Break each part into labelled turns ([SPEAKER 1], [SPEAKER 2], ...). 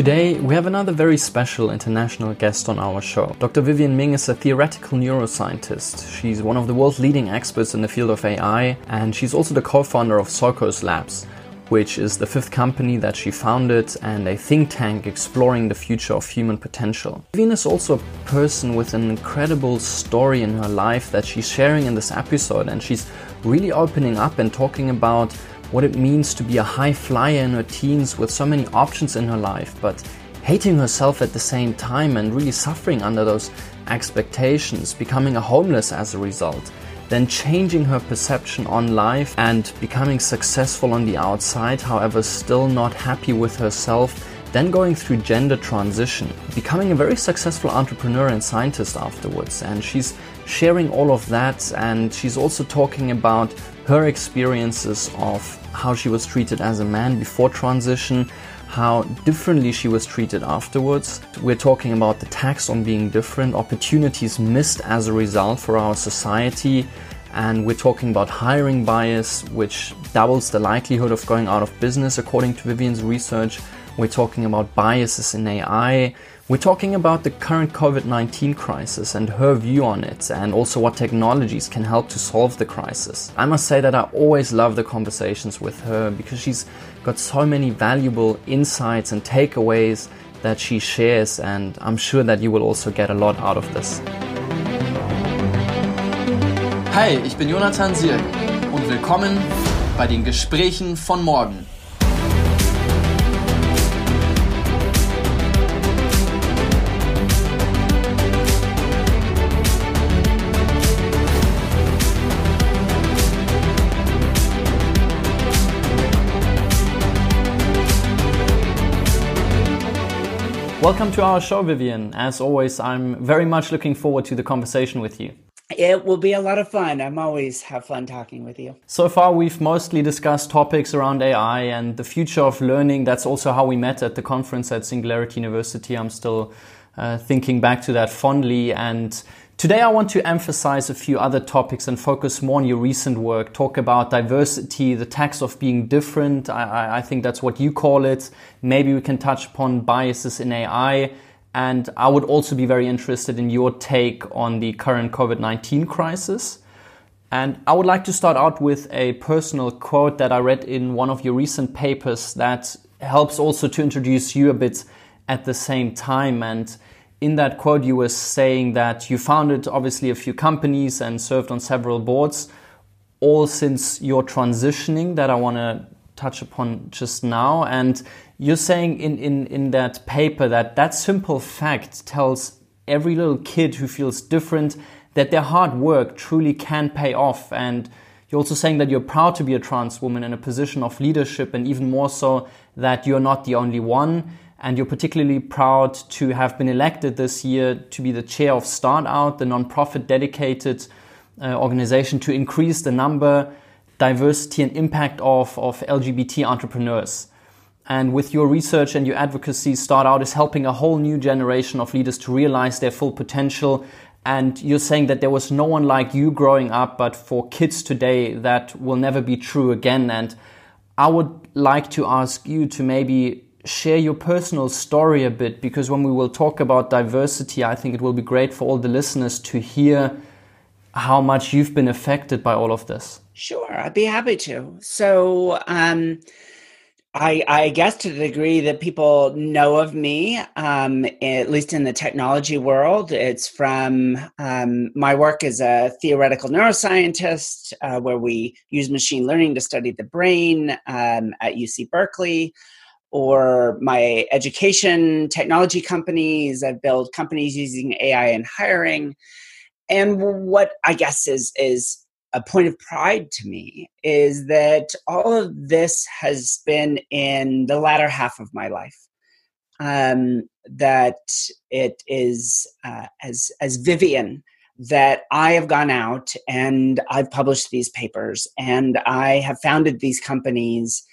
[SPEAKER 1] Today, we have another very special international guest on our show. Dr. Vivienne Ming is a theoretical neuroscientist. She's one of the world's leading experts in the field of AI, and she's also the co founder of Socos Labs, which is the fifth company that she founded and a think tank exploring the future of human potential. Vivienne is also a person with an incredible story in her life that she's sharing in this episode, and she's really opening up and talking about what it means to be a high flyer in her teens with so many options in her life, but hating herself at the same time and really suffering under those expectations, becoming a homeless as a result, then changing her perception on life and becoming successful on the outside, however, still not happy with herself, then going through gender transition, becoming a very successful entrepreneur and scientist afterwards. And she's sharing all of that, and she's also talking about her experiences of how she was treated as a man before transition, how differently she was treated afterwards. We're talking about the tax on being different, opportunities missed as a result for our society, and we're talking about hiring bias, which doubles the likelihood of going out of business according to Vivienne's research. We're talking about biases in AI. We're talking about the current COVID 19 crisis and her view on it, and also what technologies can help to solve the crisis. I must say that I always love the conversations with her because she's got so many valuable insights and takeaways that she shares, and I'm sure that you will also get a lot out of this.
[SPEAKER 2] Hi, ich bin Jonathan Sierck und willkommen bei den Gesprächen von morgen.
[SPEAKER 1] Welcome to our show, Vivienne. As always, I'm very much looking forward to the conversation with you.
[SPEAKER 3] It will be a lot of fun. I'm always have fun talking with you.
[SPEAKER 1] So far, we've mostly discussed topics around AI and the future of learning. That's also how we met at the conference at Singularity University. I'm still uh, thinking back to that fondly. And Today, I want to emphasize a few other topics and focus more on your recent work. Talk about diversity, the tax of being different. I, I, think that's what you call it. Maybe we can touch upon biases in AI. And I would also be very interested in your take on the current COVID 19 crisis. And I would like to start out with a personal quote that I read in one of your recent papers that helps also to introduce you a bit at the same time. And in that quote, you were saying that you founded obviously a few companies and served on several boards, all since your transitioning that I want to touch upon just now. And you're saying in, in, in that paper that that simple fact tells every little kid who feels different that their hard work truly can pay off. And you're also saying that you're proud to be a trans woman in a position of leadership, and even more so that you're not the only one and you're particularly proud to have been elected this year to be the chair of StartOut, the nonprofit dedicated uh, organization to increase the number, diversity, and impact of, of LGBT entrepreneurs. And with your research and your advocacy, StartOut is helping a whole new generation of leaders to realize their full potential. And you're saying that there was no one like you growing up, but for kids today, that will never be true again. And I would like to ask you to maybe share your personal story a bit because when we will talk about diversity, I think it will be great for all the listeners to hear how much you've been affected by all of this.
[SPEAKER 3] Sure, I'd be happy to. So, um, I, I, guess to the degree that people know of me, um, at least in the technology world, it's from um, my work as a theoretical neuroscientist, uh, where we use machine learning to study the brain um, at UC Berkeley or my education technology companies. I've built companies using AI in hiring. And what I guess is is a point of pride to me is that all of this has been in the latter half of my life. Um, that it is uh, as as Vivienne that I have gone out and I've published these papers and I have founded these companies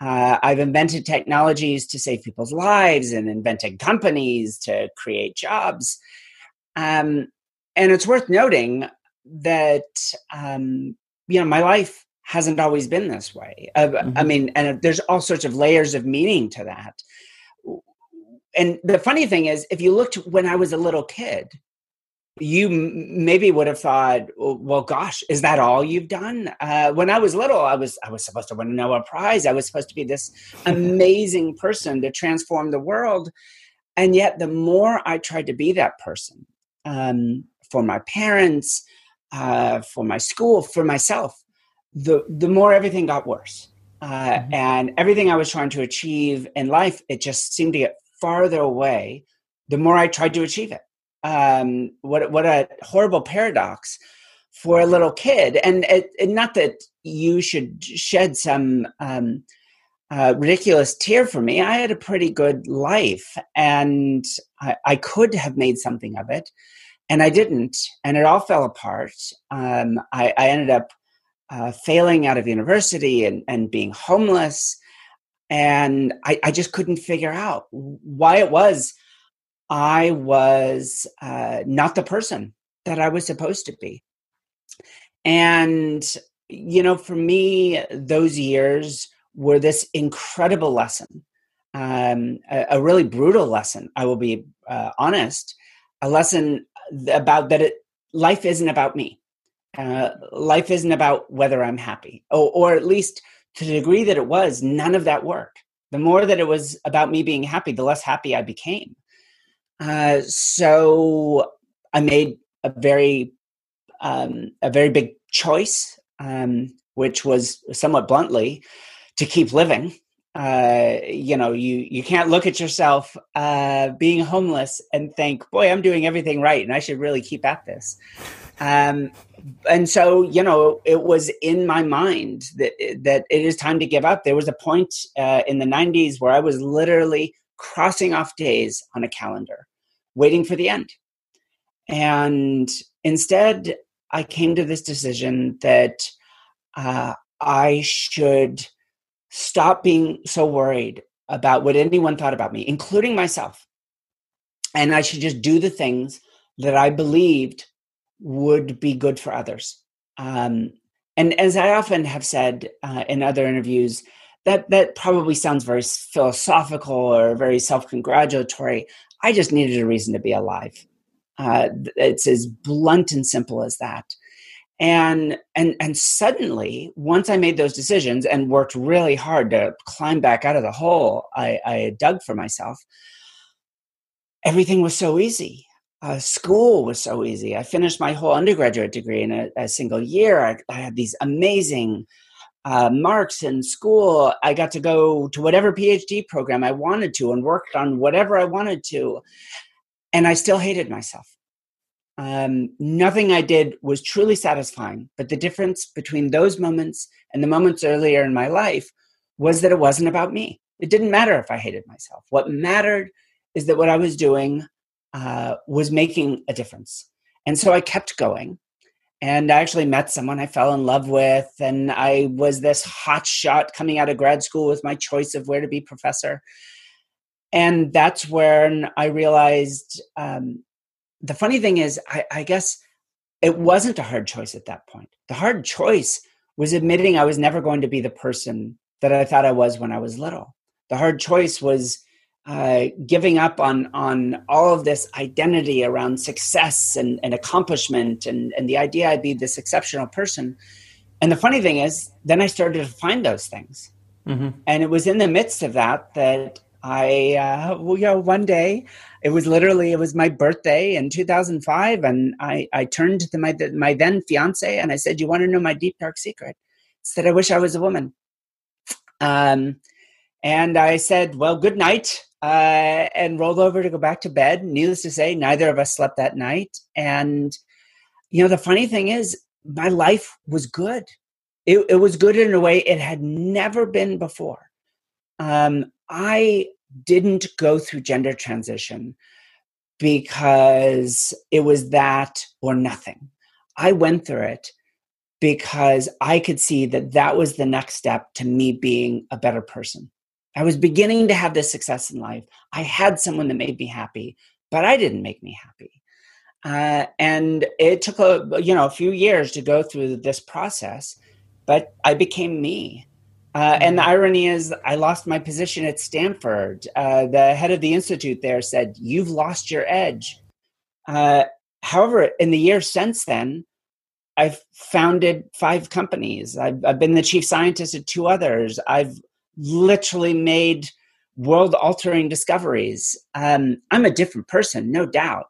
[SPEAKER 3] uh, I've invented technologies to save people's lives and invented companies to create jobs. Um, and it's worth noting that, um, you know, my life hasn't always been this way. Uh, mm-hmm. I mean, and there's all sorts of layers of meaning to that. and the funny thing is, if you looked when I was a little kid, you maybe would have thought, well, gosh, is that all you've done? Uh, when I was little, I was I was supposed to win a Nobel Prize. I was supposed to be this amazing person to transform the world, and yet the more I tried to be that person um, for my parents, uh, for my school, for myself, the the more everything got worse. Uh, mm-hmm. And everything I was trying to achieve in life, it just seemed to get farther away. The more I tried to achieve it. Um, what what a horrible paradox for a little kid. And it, it, not that you should shed some um, uh, ridiculous tear for me. I had a pretty good life, and I, I could have made something of it and I didn't, and it all fell apart. Um, I, I, ended up uh, failing out of university and, and being homeless, and I, I, just couldn't figure out why it was I was uh, not the person that I was supposed to be. And you know, for me, those years were this incredible lesson, um, a, a, really brutal lesson. I will be uh, honest, a lesson about that it life isn't about me. Uh, life isn't about whether I'm happy, or, or at least to the degree that it was, none of that worked. The more that it was about me being happy, the less happy I became. Uh, so I made a very um, a very big choice, um, which was somewhat bluntly to keep living uh, you know, you you can't look at yourself uh, being homeless and think, "Boy, I'm doing everything right, and I should really keep at this." Um, and so, you know, it was in my mind that that it is time to give up. There was a point uh, in the '90s where I was literally crossing off days on a calendar, waiting for the end, and instead, I came to this decision that uh, I should stop being so worried about what anyone thought about me, including myself. And I should just do the things that I believed would be good for others. Um, and as I often have said uh, in other interviews, that that probably sounds very philosophical or very self-congratulatory. I just needed a reason to be alive. Uh, it's as blunt and simple as that and and and suddenly once i made those decisions and worked really hard to climb back out of the hole i, I dug for myself everything was so easy uh, school was so easy i finished my whole undergraduate degree in a, a single year I, I, had these amazing uh, marks in school i got to go to whatever phd program i wanted to and worked on whatever i wanted to and i still hated myself um, nothing I did was truly satisfying. But the difference between those moments and the moments earlier in my life was that it wasn't about me. It didn't matter if I hated myself. What mattered is that what I was doing uh, was making a difference. And so I kept going. And I actually met someone I fell in love with. And I was this hot shot coming out of grad school with my choice of where to be professor. And that's when I realized um, the funny thing is, I, I guess it wasn't a hard choice at that point. The hard choice was admitting I was never going to be the person that I thought I was when I was little. The hard choice was uh, giving up on on all of this identity around success and, and accomplishment and, and the idea I'd be this exceptional person. And the funny thing is, then I started to find those things. Mm-hmm. And it was in the midst of that that I, uh, well, you know, one day it was literally it was my birthday in 2005 and i i turned to my my then fiance and i said you want to know my deep dark secret said i wish i was a woman um and i said well good night uh, and rolled over to go back to bed needless to say neither of us slept that night and you know the funny thing is my life was good it, it was good in a way it had never been before um, i didn't go through gender transition because it was that or nothing. I went through it because I could see that that was the next step to me being a better person. I was beginning to have this success in life. I had someone that made me happy, but I didn't make me happy. Uh, and it took a you know a few years to go through this process, but I became me. Uh, and the irony is, I lost my position at Stanford. Uh, the head of the institute there said, You've lost your edge. Uh, however, in the years since then, I've founded five companies. I've, I've been the chief scientist at two others. I've literally made world altering discoveries. Um, I'm a different person, no doubt,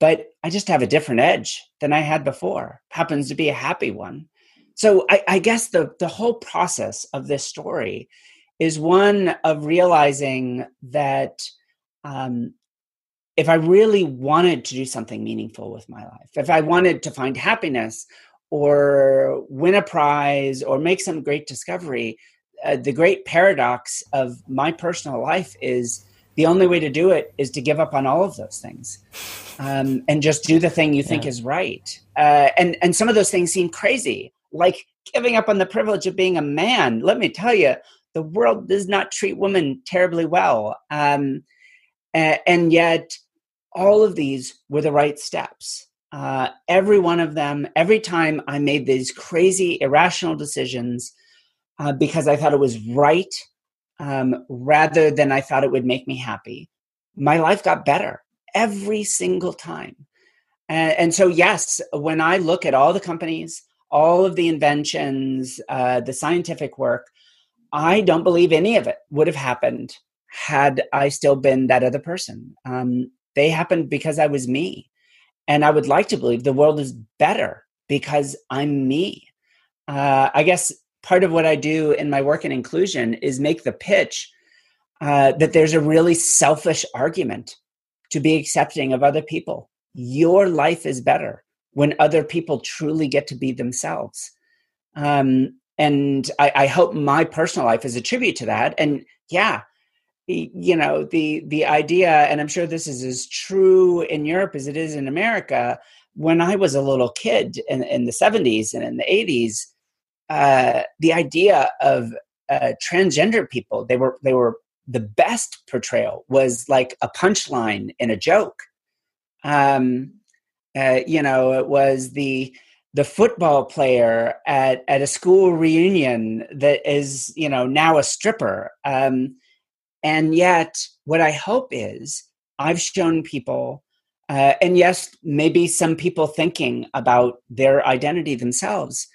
[SPEAKER 3] but I just have a different edge than I had before. Happens to be a happy one. So I, I guess the, the whole process of this story is one of realizing that um, if I really wanted to do something meaningful with my life, if I wanted to find happiness or win a prize or make some great discovery, uh, the great paradox of my personal life is the only way to do it is to give up on all of those things um, and just do the thing you think yeah. is right. Uh, and and some of those things seem crazy, like giving up on the privilege of being a man. Let me tell you, the world does not treat women terribly well, um, and, and yet all of these were the right steps. Uh, every one of them, every time I made these crazy, irrational decisions uh, because I thought it was right um, rather than I thought it would make me happy. My life got better every single time. And, and so, yes, when I look at all the companies, all of the inventions, uh, the scientific work, I don't believe any of it would have happened had I still been that other person. Um, they happened because I was me. And I would like to believe the world is better because I'm me. Uh, I guess part of what I do in my work in inclusion is make the pitch uh, that there's a really selfish argument to be accepting of other people. Your life is better when other people truly get to be themselves. Um, and I, I hope my personal life is a tribute to that. And yeah, you know the the idea and i'm sure this is as true in europe as it is in america when i was a little kid in, in the 70s and in the 80s uh, the idea of uh, transgender people they were they were the best portrayal was like a punchline in a joke. Um, uh, you know it was the the football player at at a school reunion that is you know now a stripper. Um, and yet what i hope is i've shown people uh, and yes maybe some people thinking about their identity themselves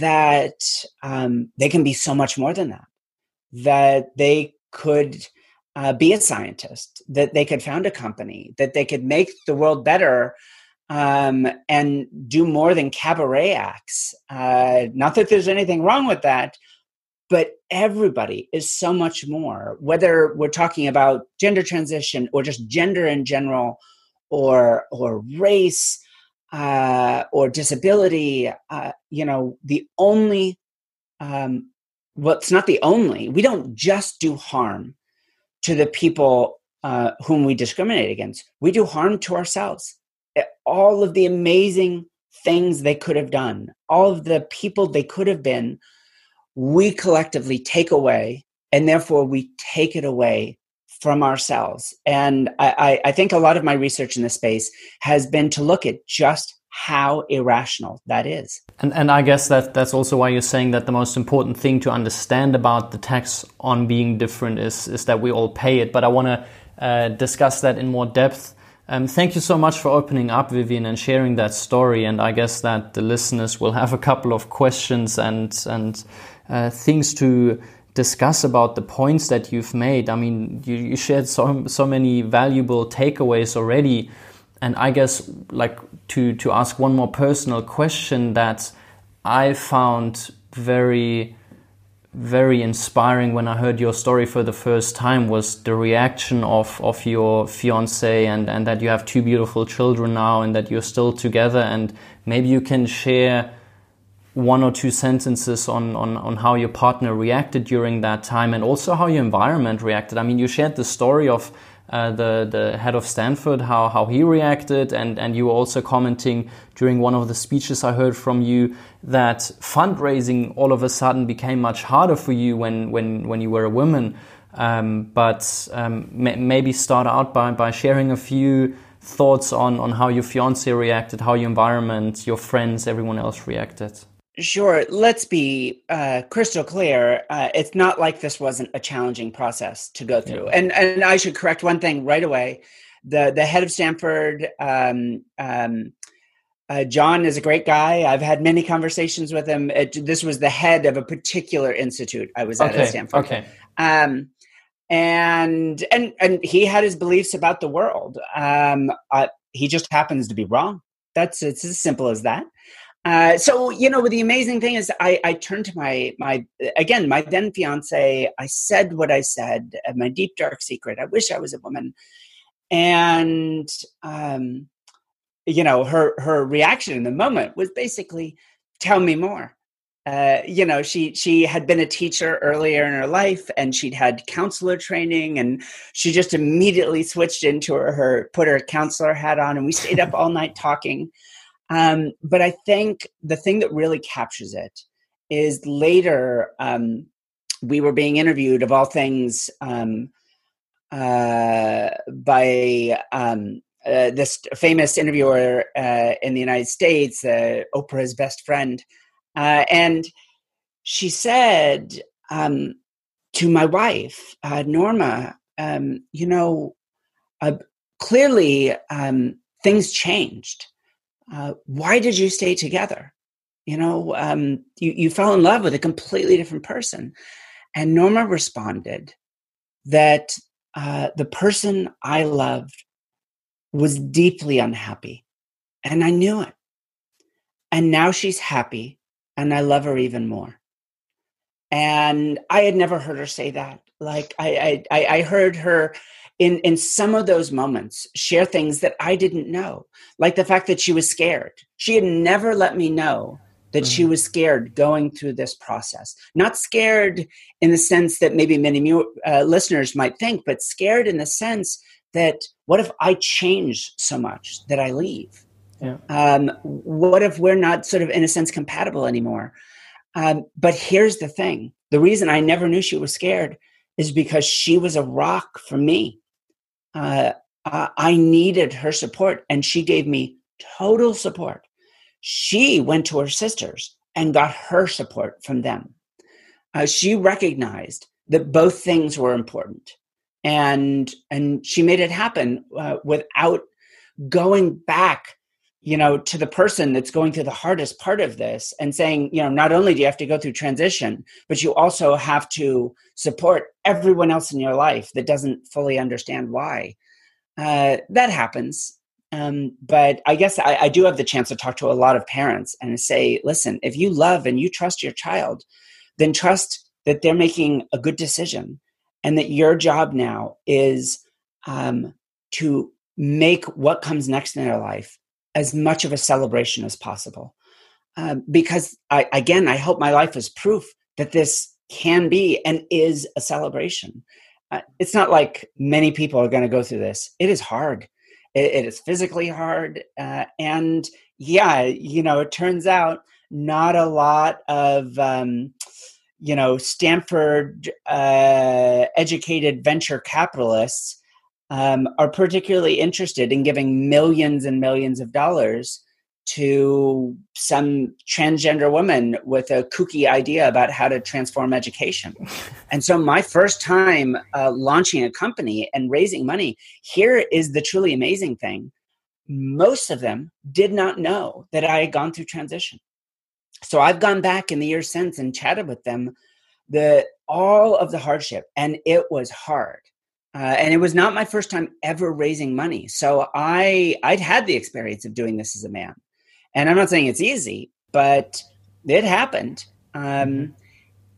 [SPEAKER 3] that um, they can be so much more than that. That they could uh, be a scientist, that they could found a company, that they could make the world better um, and do more than cabaret acts. Uh, not that there's anything wrong with that, but everybody is so much more, whether we're talking about gender transition or just gender in general or, or race uh, or disability, uh, you know, the only, um, well, it's not the only, we don't just do harm to the people uh, whom we discriminate against, we do harm to ourselves. All of the amazing things they could have done, all of the people they could have been, we collectively take away, and therefore we take it away from ourselves. And I, I, think a lot of my research in this space has been to look at just how irrational that is.
[SPEAKER 1] And, and I guess that that's also why you're saying that the most important thing to understand about the tax on being different is, is that we all pay it. But I want to uh, discuss that in more depth. Um, thank you so much for opening up, Vivienne, and sharing that story. And I guess that the listeners will have a couple of questions and and uh, things to discuss about the points that you've made. I mean, you, you shared so so many valuable takeaways already, and I guess like to to ask one more personal question that I found very very inspiring when I heard your story for the first time was the reaction of, of your fiance and, and that you have two beautiful children now and that you're still together and maybe you can share one or two sentences on, on, on how your partner reacted during that time and also how your environment reacted. I mean, you shared the story of uh, the, the head of Stanford, how, how he reacted, and, and you were also commenting during one of the speeches I heard from you that fundraising all of a sudden became much harder for you when, when, when you were a woman. Um, but um, maybe start out by, by sharing a few thoughts on, on how your fiance reacted, how your environment, your friends, everyone else reacted.
[SPEAKER 3] Sure. Let's be uh, crystal clear. Uh, it's not like this wasn't a challenging process to go through. Yeah. And and I should correct one thing right away. The the head of Stanford, um, um, uh, John, is a great guy. I've had many conversations with him. It, this was the head of a particular institute I was at
[SPEAKER 1] okay.
[SPEAKER 3] at Stanford.
[SPEAKER 1] Okay.
[SPEAKER 3] Um, and and and he had his beliefs about the world. Um, uh, he just happens to be wrong. That's it's as simple as that. Uh, so you know, the amazing thing is, I, I turned to my my again my then fiance. I said what I said, uh, my deep dark secret. I wish I was a woman, and um, you know, her her reaction in the moment was basically, "Tell me more." Uh, you know, she she had been a teacher earlier in her life, and she'd had counselor training, and she just immediately switched into her, her put her counselor hat on, and we stayed up all night talking. Um, but I think the thing that really captures it is later um, we were being interviewed, of all things, um, uh, by um, uh, this famous interviewer uh, in the United States, uh, Oprah's best friend. Uh, and she said um, to my wife, uh, Norma, um, you know, clearly things changed uh, why did you stay together? You know, um, you, you fell in love with a completely different person. And Norma responded that uh, the person I loved was deeply unhappy. And I knew it. And now she's happy, and I love her even more. And I had never heard her say that. Like I, I, I heard her in in some of those moments share things that I didn't know, like the fact that she was scared. She had never let me know that mm-hmm. she was scared going through this process. Not scared in the sense that maybe many uh, listeners might think, but scared in the sense that what if I change so much that I leave? Yeah. Um, what if we're not sort of in a sense compatible anymore? Um, but here's the thing: the reason I never knew she was scared is because she was a rock for me uh, I needed her support, and she gave me total support. She went to her sisters and got her support from them. Uh, she recognized that both things were important, and and she made it happen uh, without going back you know to the person that's going through the hardest part of this and saying you know not only do you have to go through transition but you also have to support everyone else in your life that doesn't fully understand why. Uh, that happens. Um, but i guess I, I do have the chance to talk to a lot of parents and say listen if you love and you trust your child then trust that they're making a good decision and that your job now is um, to make what comes next in their life as much of a celebration as possible. Uh, because I, again, I hope my life is proof that this can be and is a celebration. Uh, it's not like many people are going to go through this. It is hard. it, it is physically hard. Uh, and yeah, you know, it turns out not a lot of, um, you know, Stanford uh, educated venture capitalists um, are particularly interested in giving millions and millions of dollars to some transgender woman with a kooky idea about how to transform education. and so, my first time uh, launching a company and raising money, here is the truly amazing thing. Most of them did not know that I had gone through transition. So, I've gone back in the years since and chatted with them the all of the hardship, and it was hard uh, and it was not my first time ever raising money. So I I'd had the experience of doing this as a man, and I'm not saying it's easy, but it happened. Um, mm-hmm.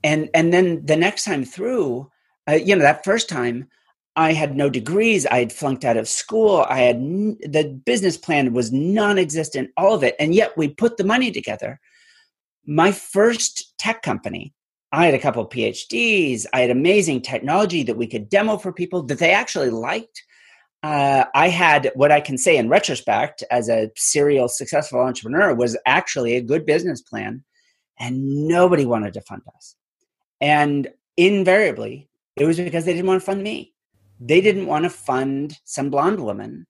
[SPEAKER 3] and and then the next time through, uh, you know, that first time, I had no degrees. I had flunked out of school. I had n- the business plan was non-existent. All of it, and yet we put the money together. My first tech company I had a couple of PhDs. I had amazing technology that we could demo for people that they actually liked. Uh, I had what I can say in retrospect as a serial successful entrepreneur was actually a good business plan, and nobody wanted to fund us. And invariably, it was because they didn't want to fund me. They didn't want to fund some blonde woman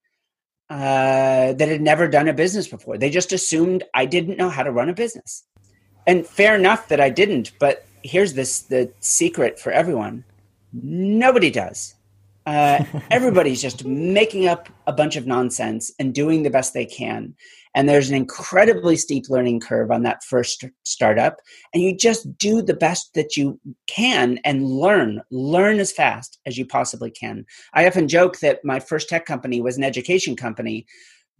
[SPEAKER 3] uh, that had never done a business before. They just assumed I didn't know how to run a business. and fair enough that I didn't. But here's this the secret for everyone: nobody does. Uh, everybody's just making up a bunch of nonsense and doing the best they can. And there's an incredibly steep learning curve on that first startup. And you just do the best that you can and learn, learn as fast as you possibly can. I often joke that my first tech company was an education company,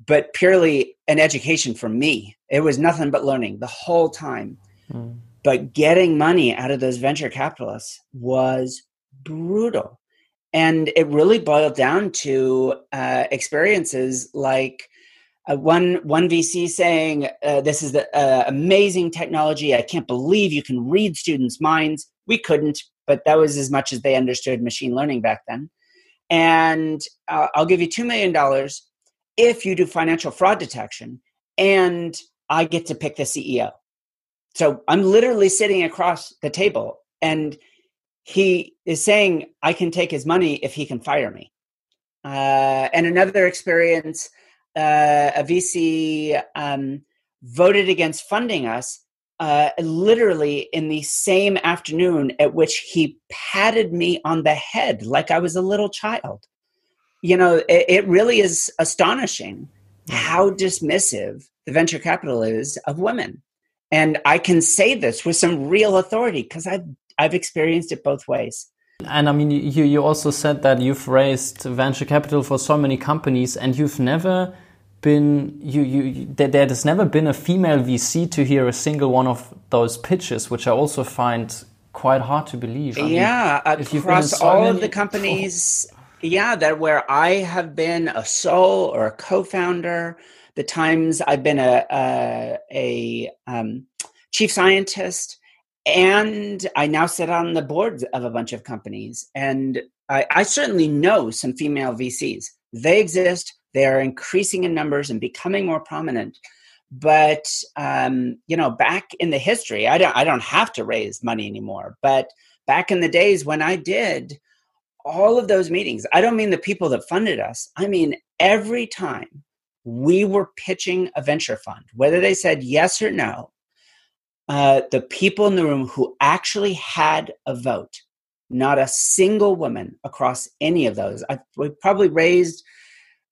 [SPEAKER 3] but purely an education for me. It was nothing but learning the whole time. Mm. But getting money out of those venture capitalists was brutal and it really boiled down to uh, experiences like uh, one one VC saying, uh, "This is the uh, amazing technology. I can't believe you can read students' minds." We couldn't, but that was as much as they understood machine learning back then. And uh, I'll give you two million dollars if you do financial fraud detection, and I get to pick the CEO. So I'm literally sitting across the table, and he is saying I can take his money if he can fire me. Uh, and another experience, uh, a VC um, voted against funding us uh, literally in the same afternoon at which he patted me on the head like I was a little child. You know, it, it really is astonishing how dismissive the venture capital is of women. And I can say this with some real authority because I've I've experienced it both ways.
[SPEAKER 1] And I mean, you, you also said that you've raised venture capital for so many companies and you've never been, you, you, there, there's never been a female VC to hear a single one of those pitches, which I also find quite hard to believe.
[SPEAKER 3] I yeah, mean, across so all many, of the companies, oh. yeah, that where I have been a sole or a co-founder, the times I've been a, a, a um, chief scientist, and I now sit on the boards of a bunch of companies. And I, I, certainly know some female VCs. They exist, they are increasing in numbers and becoming more prominent. But um, you know, back in the history, I don't I don't have to raise money anymore. But back in the days when I did all of those meetings, I don't mean the people that funded us. I mean every time we were pitching a venture fund, whether they said yes or no, uh, the people in the room who actually had a vote, not a single woman across any of those. I, we probably raised,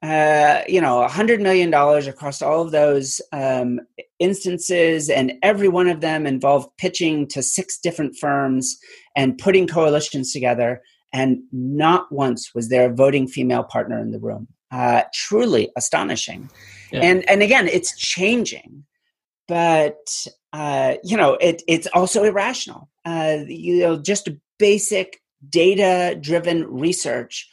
[SPEAKER 3] uh, you know, a hundred million dollars across all of those um, instances, and every one of them involved pitching to six different firms and putting coalitions together. And not once was there a voting female partner in the room. Uh, truly astonishing. Yeah. And and again, it's changing but uh, you know it, it's also irrational uh, you know just basic data driven research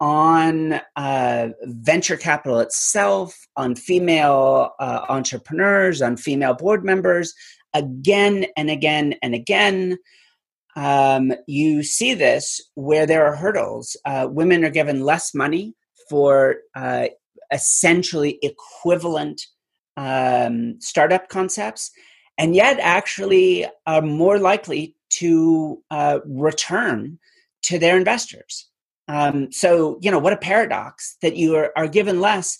[SPEAKER 3] on uh, venture capital itself on female uh, entrepreneurs on female board members again and again and again um, you see this where there are hurdles uh, women are given less money for uh, essentially equivalent um, startup concepts, and yet actually are more likely to uh, return to their investors. Um, so, you know, what a paradox that you are, are given less,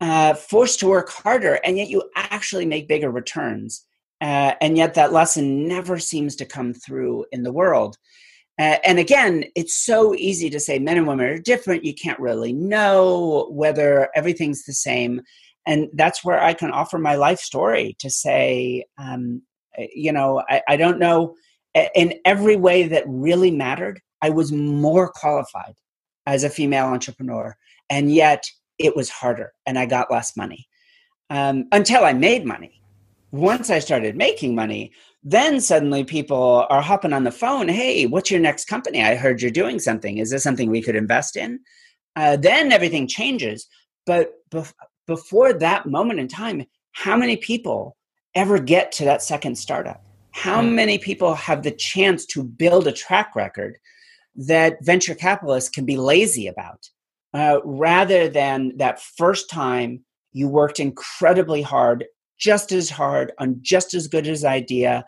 [SPEAKER 3] uh, forced to work harder, and yet you actually make bigger returns. Uh, and yet that lesson never seems to come through in the world. Uh, and again, it's so easy to say men and women are different. You can't really know whether everything's the same. And that's where i can offer my life story to say um, eh, you know I, I don't know in every way that really mattered i was more qualified as a female entrepreneur. And yet it was harder and i got less money um, until i made money once i started making money then suddenly people are hopping on the phone hey what's your next company i heard you're doing something is this something we could invest in uh, then everything changes but bef- before that moment in time, how many people ever get to that second startup? How hmm. many people have the chance to build a track record that venture capitalists can be lazy about uh, rather than that first time you worked incredibly hard, just as hard on just as good as idea,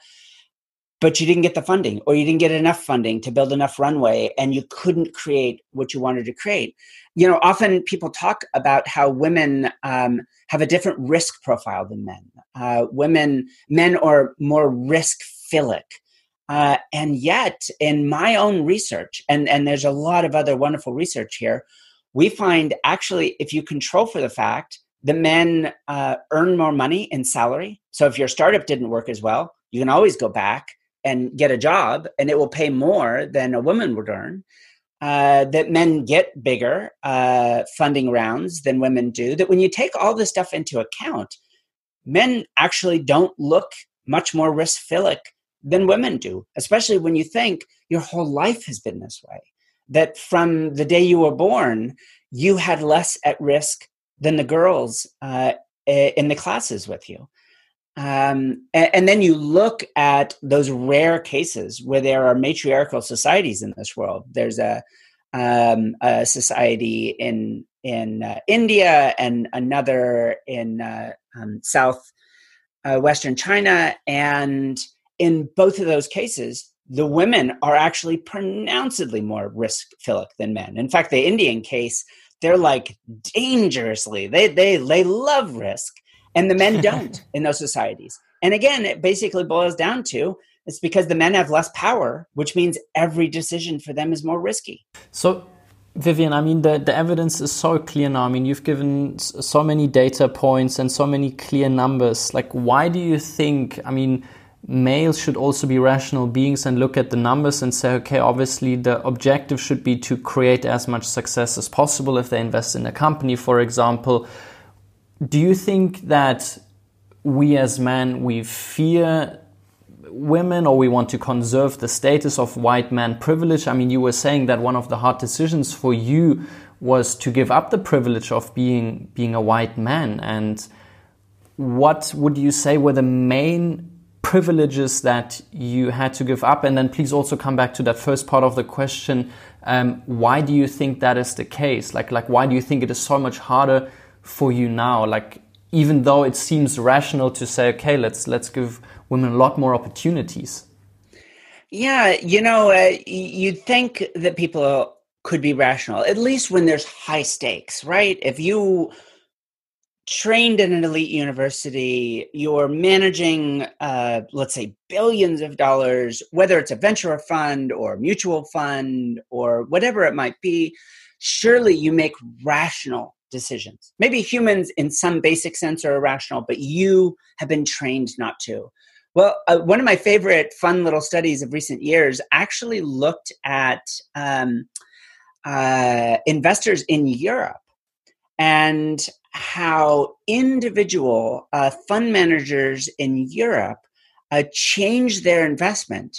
[SPEAKER 3] but you didn't get the funding or you didn't get enough funding to build enough runway and you couldn't create what you wanted to create. You know often people talk about how women um, have a different risk profile than men. Uh, women men are more risk philic uh, and yet in my own research and, and there's a lot of other wonderful research here we find actually if you control for the fact the men uh, earn more money in salary. So if your startup didn't work as well you can always go back and get a job and it will pay more than a woman would earn. Uh, that men get bigger uh, funding rounds than women do that when you take all this stuff into account men actually don't look much more risk philic than women do especially when you think your whole life has been this way. That from the day you were born you had less at risk than the girls uh, in the classes with you um, and, and, then you look at those rare cases where there are matriarchal societies in this world. There's a, um, a society in in uh, India and another in uh, um, South uh, Western China, and in both of those cases, the women are actually pronouncedly more risk philic than men. In fact, the Indian case, they're like dangerously they they they love risk and the men don't in those societies. And again, it basically boils down to it's because the men have less power, which means every decision for them is more risky.
[SPEAKER 1] So, Vivienne, I mean, the, the evidence is so clear now. I mean, you've given so many data points and so many clear numbers. Like, why do you think, I mean, males should also be rational beings and look at the numbers and say, okay, obviously the objective should be to create as much success as possible if they invest in a company, for example. Do you think that we as men we fear women or we want to conserve the status of white man privilege? I mean you were saying that one of the hard decisions for you was to give up the privilege of being being a white man. And what would you say were the main privileges that you had to give up and then please also come back to that first part of the question um, why do you think that is the case like like why do you think it is so much harder for you now? Like, even though it seems rational to say, okay, let's let's give women a lot more opportunities.
[SPEAKER 3] Yeah, you know, uh, you'd think that people could be rational, at least when there's high stakes, right? If you trained in an elite university, you're managing, uh, let's say, billions of dollars, whether it's a venture fund or mutual fund or whatever it might be, surely you make rational decisions. Maybe humans, in some basic sense, are irrational, but you have been trained not to. Well, uh, one of my favorite fun little studies of recent years actually looked at um, uh, investors in Europe and how individual uh, fund managers in Europe uh, changed their investment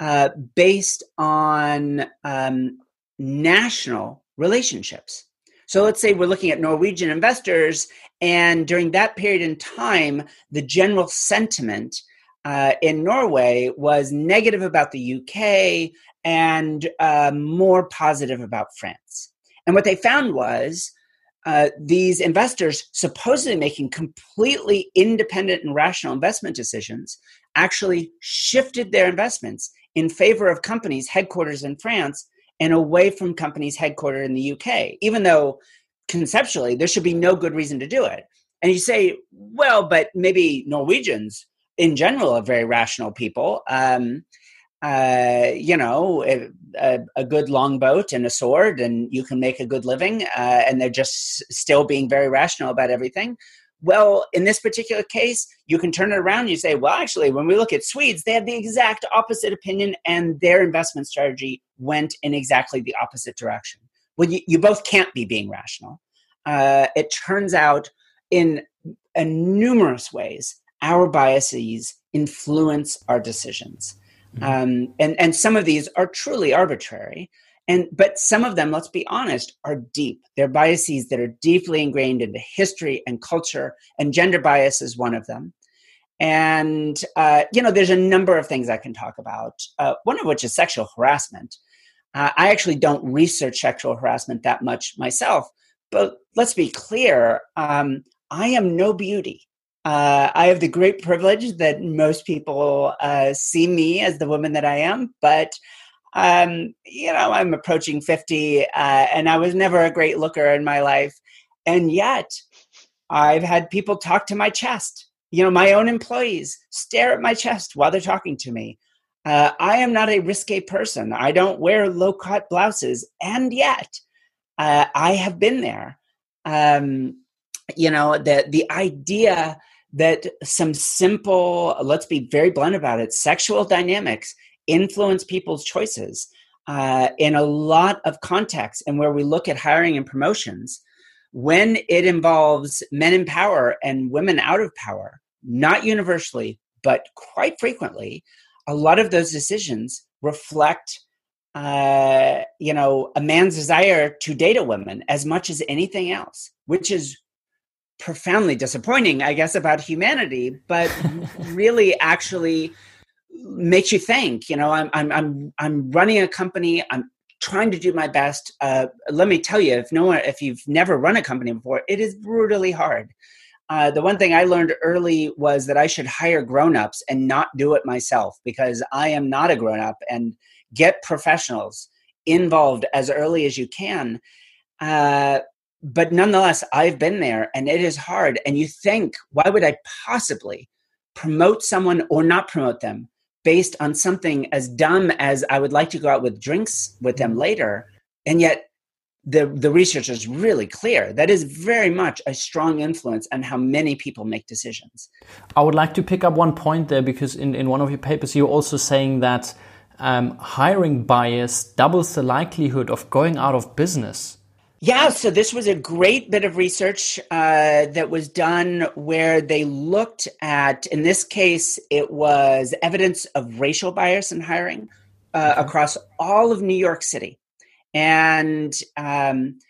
[SPEAKER 3] uh, based on um, national relationships. So let's say we're looking at Norwegian investors, and during that period in time, the general sentiment uh, in Norway was negative about the UK and uh, more positive about France. And what they found was uh, these investors, supposedly making completely independent and rational investment decisions, actually shifted their investments in favor of companies headquarters in France and away from companies headquartered in the UK, even though conceptually there should be no good reason to do it. And you say, well, but maybe Norwegians in general are very rational people. Um, uh, you know, a, a, good longboat and a sword, and you can make a good living, uh, and they're just still being very rational about everything. Well, in this particular case, you can turn it around you say, well, actually, when we look at Swedes, they have the exact opposite opinion, and their investment strategy went in exactly the opposite direction. Well, you, you both can't be being rational. Uh, it turns out in, in numerous ways, our biases influence our decisions. Mm-hmm. Um, and, and some of these are truly arbitrary. And but some of them, let's be honest, are deep. They're biases that are deeply ingrained into history and culture, and gender bias is one of them. And uh, you know, there's a number of things I can talk about. Uh, one of which is sexual harassment. Uh, I actually don't research sexual harassment that much myself, but let's be clear: um, I am no beauty. Uh, I have the great privilege that most people uh, see me as the woman that I am, but um, you know, I'm approaching 50, uh, and I was never a great looker in my life. And yet, I've had people talk to my chest. You know, my own employees stare at my chest while they're talking to me. Uh, I am not a risque person. I don't wear low cut blouses, and yet uh, I have been there. Um, you know, the the idea that some simple, let's be very blunt about it, sexual dynamics influence people's choices uh, in a lot of contexts, and where we look at hiring and promotions, when it involves men in power and women out of power, not universally, but quite frequently, a lot of those decisions reflect uh, you know a man's desire to date a woman as much as anything else which is profoundly disappointing i guess about humanity but really actually makes you think you know I'm, I'm i'm i'm running a company i'm trying to do my best uh, let me tell you if no one if you've never run a company before it is brutally hard uh, the one thing I learned early was that I should hire grown-ups and not do it myself because I am not a grown-up and get professionals involved as early as you can. Uh, but nonetheless, I've been there and it is hard. And you think, why would I possibly promote someone or not promote them based on something as dumb as I would like to go out with drinks with them mm-hmm. later? And yet the the research is really clear that is very much a strong influence on how many people make decisions
[SPEAKER 1] i would like to pick up one point there because in, in one of your papers you're also saying that um, hiring bias doubles the likelihood of going out of business
[SPEAKER 3] yeah, so this was a great bit of research uh, that was done where they looked at, in this case, it was evidence of racial bias in hiring uh, across all of New York City and um,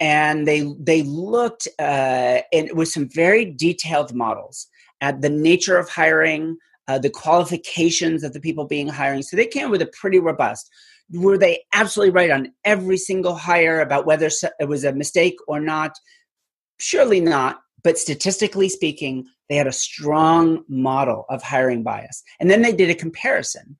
[SPEAKER 3] and they they looked uh, and with some very detailed models at the nature of hiring, uh, the qualifications of the people being hiring. So they came with a pretty robust. Were they absolutely right on every single hire about whether it was a mistake or not? Surely not. But statistically speaking, they had a strong model of hiring bias. And then they did a comparison.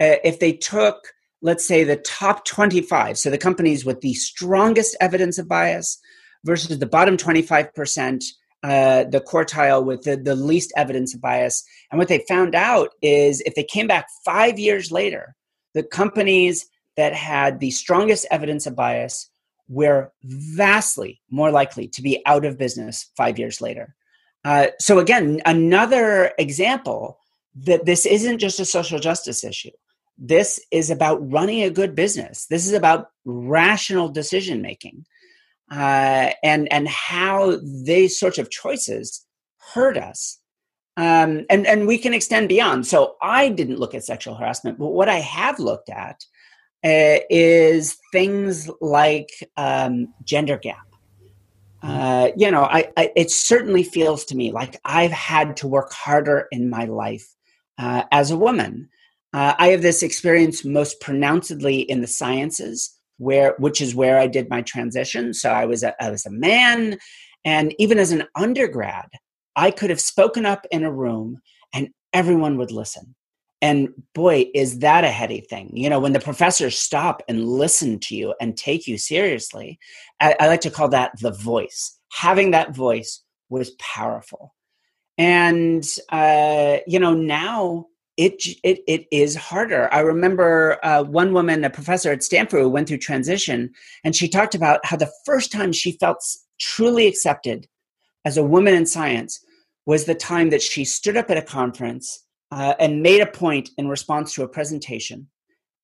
[SPEAKER 3] Uh, if they took let's say the top 25 so the companies with the strongest evidence of bias versus the bottom 25% uh, the quartile with the, the least evidence of bias and what they found out is if they came back five years later the companies that had the strongest evidence of bias were vastly more likely to be out of business five years later uh, so again another example that this isn't just a social justice issue this is about running a good business. This is about rational decision making, uh, and and how these sorts of choices hurt us. Um, and and we can extend beyond. So I didn't look at sexual harassment, but what I have looked at uh, is things like um, gender gap. Uh, you know, I, I, it certainly feels to me like I've had to work harder in my life uh, as a woman uh, I have this experience most pronouncedly in the sciences, where which is where I did my transition. So I was a, I was a man, and even as an undergrad, I could have spoken up in a room, and everyone would listen. And boy, is that a heady thing. You know, when the professors stop and listen to you and take you seriously, I, I like to call that the voice. Having that voice was powerful. And, uh, you know, now it it it is harder. I remember uh, one woman, a professor at Stanford, who went through transition, and she talked about how the first time she felt truly accepted as a woman in science was the time that she stood up at a conference uh, and made a point in response to a presentation,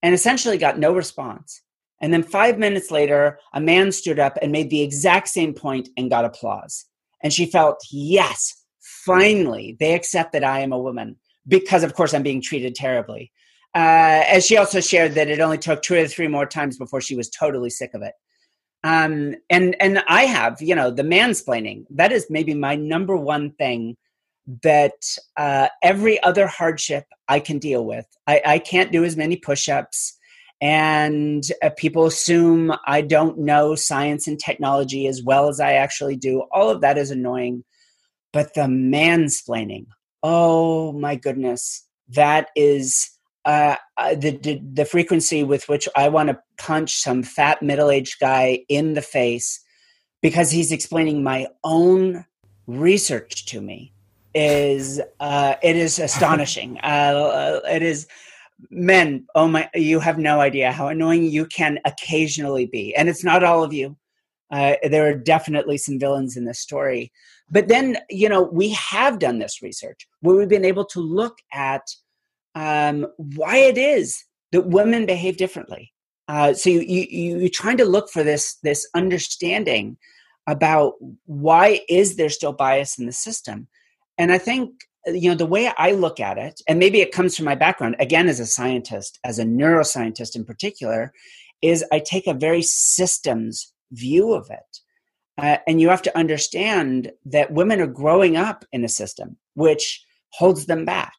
[SPEAKER 3] and essentially got no response. And then five minutes later, a man stood up and made the exact same point and got applause. And she felt, yes, finally, they accept that I am a woman because of course I'm being treated terribly. Uh, and she also shared that it only took two or three more times before she was totally sick of it. Um, and and I have, you know, the mansplaining. That is maybe my number one thing that uh, every other hardship I can deal with. I, I can't do as many push-ups, and uh, people assume I don't know science and technology as well as I actually do. All of that is annoying. But the mansplaining, oh my goodness, that is uh the, the, the frequency with which I want to punch some fat middle aged guy in the face because he's explaining my own research to me is uh, it is astonishing. Uh, it is men. Oh my! You have no idea how annoying you can occasionally be, and it's not all of you. Uh, there are definitely some villains in this story, but then you know we have done this research where we've been able to look at um, why it is that women behave differently. Uh, so you, you you're trying to look for this this understanding about why is there still bias in the system? And i think you know the way i look at it and maybe it comes from my background again as a scientist as a neuroscientist in particular is i take a very systems view of it. Uh, and you have to understand that women are growing up in a system which holds them back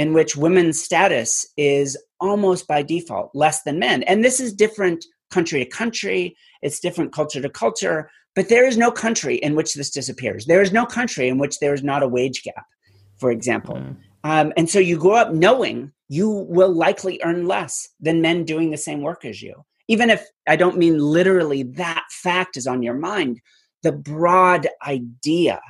[SPEAKER 3] in which women's status is almost by default less than men and this is different country to country it's different culture to culture but there is no country in which this disappears. There is no country in which there is not a wage gap, for example. Mm. Um, and so you grow up knowing you will likely earn less than men doing the same work as you. Even if I don't mean literally that fact is on your mind, the broad idea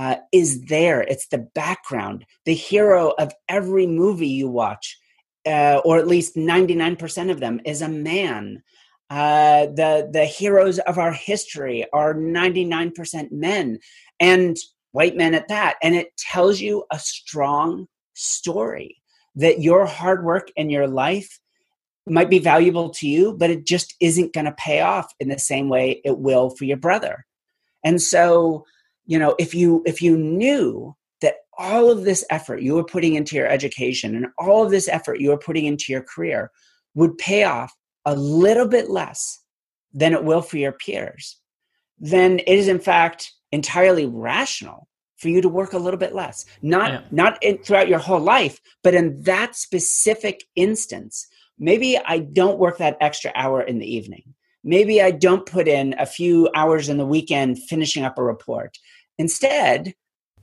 [SPEAKER 3] uh, is there. It's the background. The hero of every movie you watch, uh, or at least 99% of them, is a man. Uh, the the heroes of our history are 99% men and white men at that and it tells you a strong story that your hard work and your life might be valuable to you but it just isn't going to pay off in the same way it will for your brother and so you know if you if you knew that all of this effort you were putting into your education and all of this effort you were putting into your career would pay off a little bit less than it will for your peers, then it is in fact entirely rational for you to work a little bit less. Not yeah. not in, throughout your whole life, but in that specific instance. Maybe I don't work that extra hour in the evening. Maybe I don't put in a few hours in the weekend finishing up a report. Instead,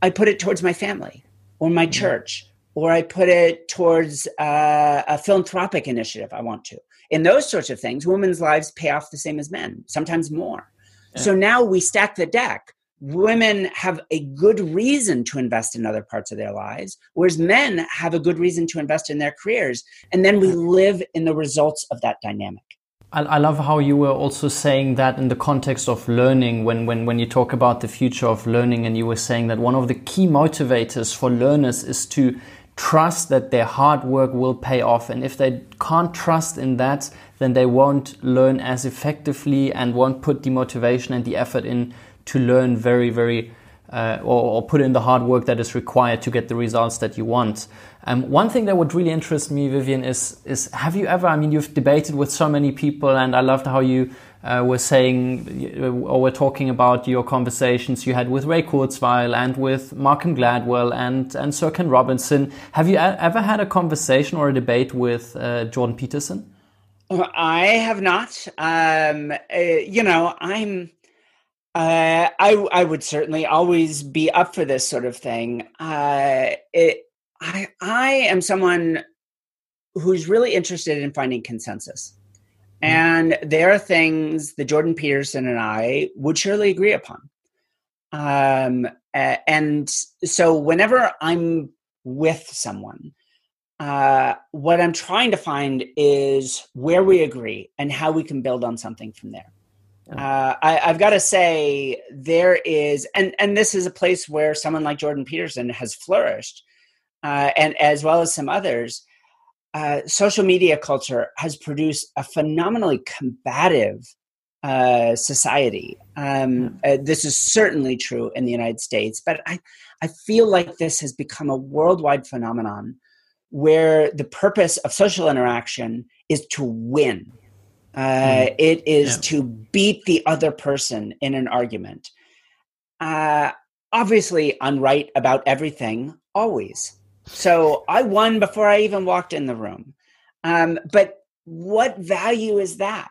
[SPEAKER 3] I put it towards my family or my mm-hmm. church, or I put it towards uh, a philanthropic initiative I want to in those sorts of things, women's lives pay off the same as men, sometimes more. Yeah. So now we stack the deck. Women have a good reason to invest in other parts of their lives, whereas men have a good reason to invest in their careers. And then we live in the results of that dynamic.
[SPEAKER 1] I, love how you were also saying that in the context of learning, when, when, when you talk about the future of learning, and you were saying that one of the key motivators for learners is to trust that their hard work will pay off. And if they can't trust in that, then they won't learn as effectively and won't put the motivation and the effort in to learn very, very, uh, or, or, put in the hard work that is required to get the results that you want. Um, one thing that would really interest me, Vivienne, is is have you ever? I mean, you've debated with so many people, and I loved how you uh, were saying uh, or were talking about your conversations you had with Ray Kurzweil and with Malcolm Gladwell and, and Sir Ken Robinson. Have you ever had a conversation or a debate with uh, Jordan Peterson?
[SPEAKER 3] I have not. Um, uh, you know, I'm. Uh, I I would certainly always be up for this sort of thing. Uh, it, I I am someone who's really interested in finding consensus. Mm-hmm. And there are things that Jordan Peterson and I would surely agree upon. Um, and so whenever I'm with someone, uh, what I'm trying to find is where we agree and how we can build on something from there. Uh, I, have got to say there is, and and this is a place where someone like Jordan Peterson has flourished, uh, and as well as some others. Uh, social media culture has produced a phenomenally combative uh, society. Um, uh, this is certainly true in the United States, but I, I feel like this has become a worldwide phenomenon where the purpose of social interaction is to win. Uh, mm. It is yeah. to beat the other person in an argument. Uh, obviously, I'm right about everything, always. So I won before I even walked in the room. Um, but what value is that?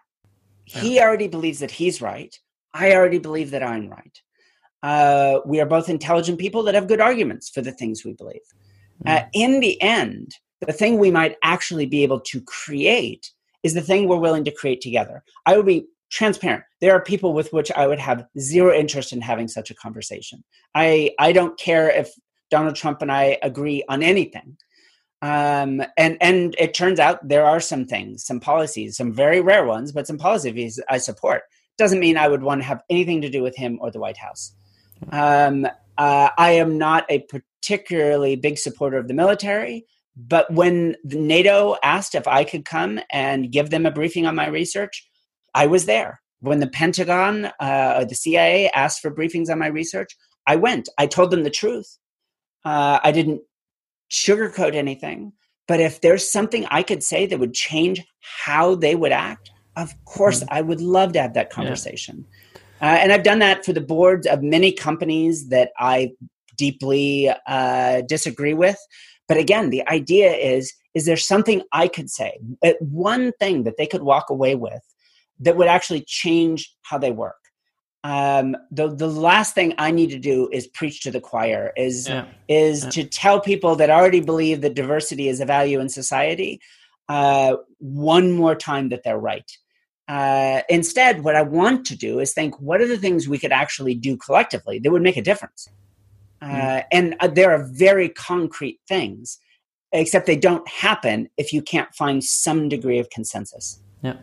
[SPEAKER 3] He already believes that he's right. I already believe that I'm right. uh, we are both intelligent people that have good arguments for the things we believe. Mm. Uh, in the end, the thing we might actually be able to create is the thing we're willing to create together. I would be transparent. There are people with which I would have zero interest in having such a conversation. I I don't care if Donald Trump and I agree on anything. Um, and and it turns out there are some things, some policies, some very rare ones, but some policies I support. Doesn't mean I would want to have anything to do with him or the White House. Um, uh, I am not a particularly big supporter of the military, but when NATO asked if I could come and give them a briefing on my research, I was there. When the Pentagon uh, or the CIA asked for briefings on my research, I went. I told them the truth. Uh, I didn't sugarcoat anything. But if there's something I could say that would change how they would act, of course, mm. I would love to have that conversation. Yeah. Uh, and I've done that for the boards of many companies that I deeply uh, disagree with. But again, the idea is is there something I could say, uh, one thing that they could walk away with that would actually change how they work? Um, the the last thing I need to do is preach to the choir. Is yeah. is yeah. to tell people that already believe that diversity is a value in society uh, one more time that they're right. Uh, instead, what I want to do is think, what are the things we could actually do collectively that would make a difference? Uh, mm. And uh, there are very concrete things, except they don't happen if you can't find some degree of consensus.
[SPEAKER 1] Yeah.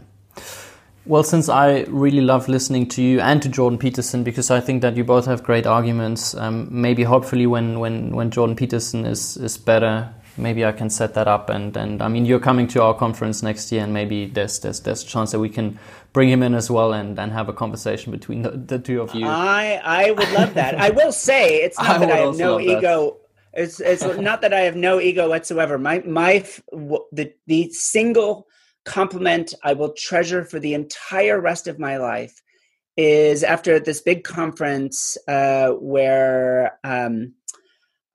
[SPEAKER 1] Well, since I really love listening to you and to Jordan Peterson because I think that you both have great arguments. Um, maybe hopefully when, when, when Jordan Peterson is, is better, maybe I can set that up. And, and I mean, you're coming to our conference next year, and maybe there's there's there's a chance that we can bring him in as well and, and have a conversation between the, the two of you.
[SPEAKER 3] I I would love that. I will say it's not I that I have no ego. That. It's it's not that I have no ego whatsoever. My my the the single compliment I will treasure for the entire rest of my life is after this big conference uh, where um,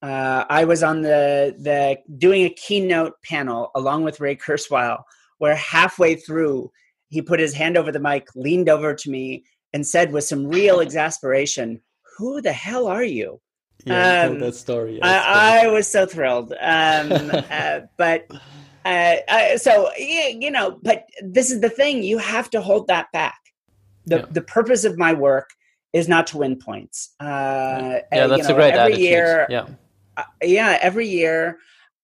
[SPEAKER 3] uh, I was on the the doing a keynote panel along with Ray Kurzweil, where halfway through he put his hand over the mic, leaned over to me, and said with some real exasperation, "Who the hell are you?"
[SPEAKER 1] Yeah, um, that story.
[SPEAKER 3] I, I, was so thrilled, um, uh, but uh, uh, so you know, but this is the thing: you have to hold that back. The yeah. the purpose of my work is not to win points. Uh,
[SPEAKER 1] yeah, yeah that's you know, a great every attitude. Year, yeah
[SPEAKER 3] uh, yeah, every year,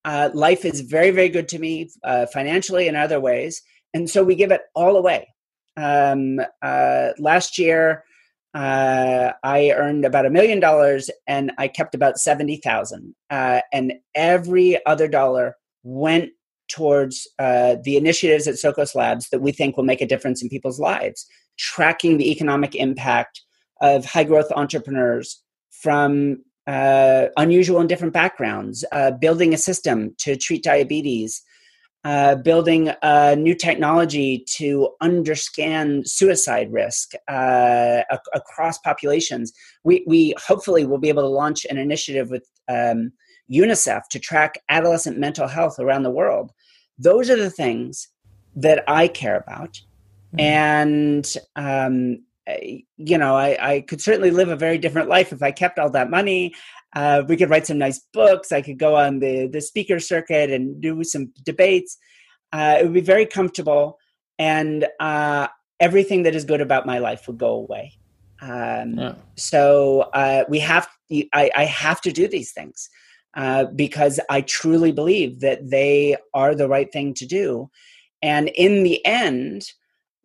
[SPEAKER 3] uh, life is very, very good to me uh, financially and other ways. And so we give it all away. Um, uh, last year, uh, I earned about a million dollars and I kept about 70,000. Uh, and every other dollar went towards the initiatives at Socos Labs that we think will make a difference in people's lives, tracking the economic impact of high growth entrepreneurs from uh, unusual and different backgrounds, uh, building a system to treat diabetes, uh, building a new technology to understand suicide risk uh, ac- across populations. We, we hopefully will be able to launch an initiative with um, UNICEF to track adolescent mental health around the world. Those are the things that I care about. Mm-hmm. And um, you know, I, I could certainly live a very different life if I kept all that money. Uh, we could write some nice books. I could go on the, the speaker circuit and do some debates. Uh, it would be very comfortable, and uh, everything that is good about my life would go away. Um, yeah. So uh, we have, I, I, have to do these things uh, because I truly believe that they are the right thing to do. And in the end,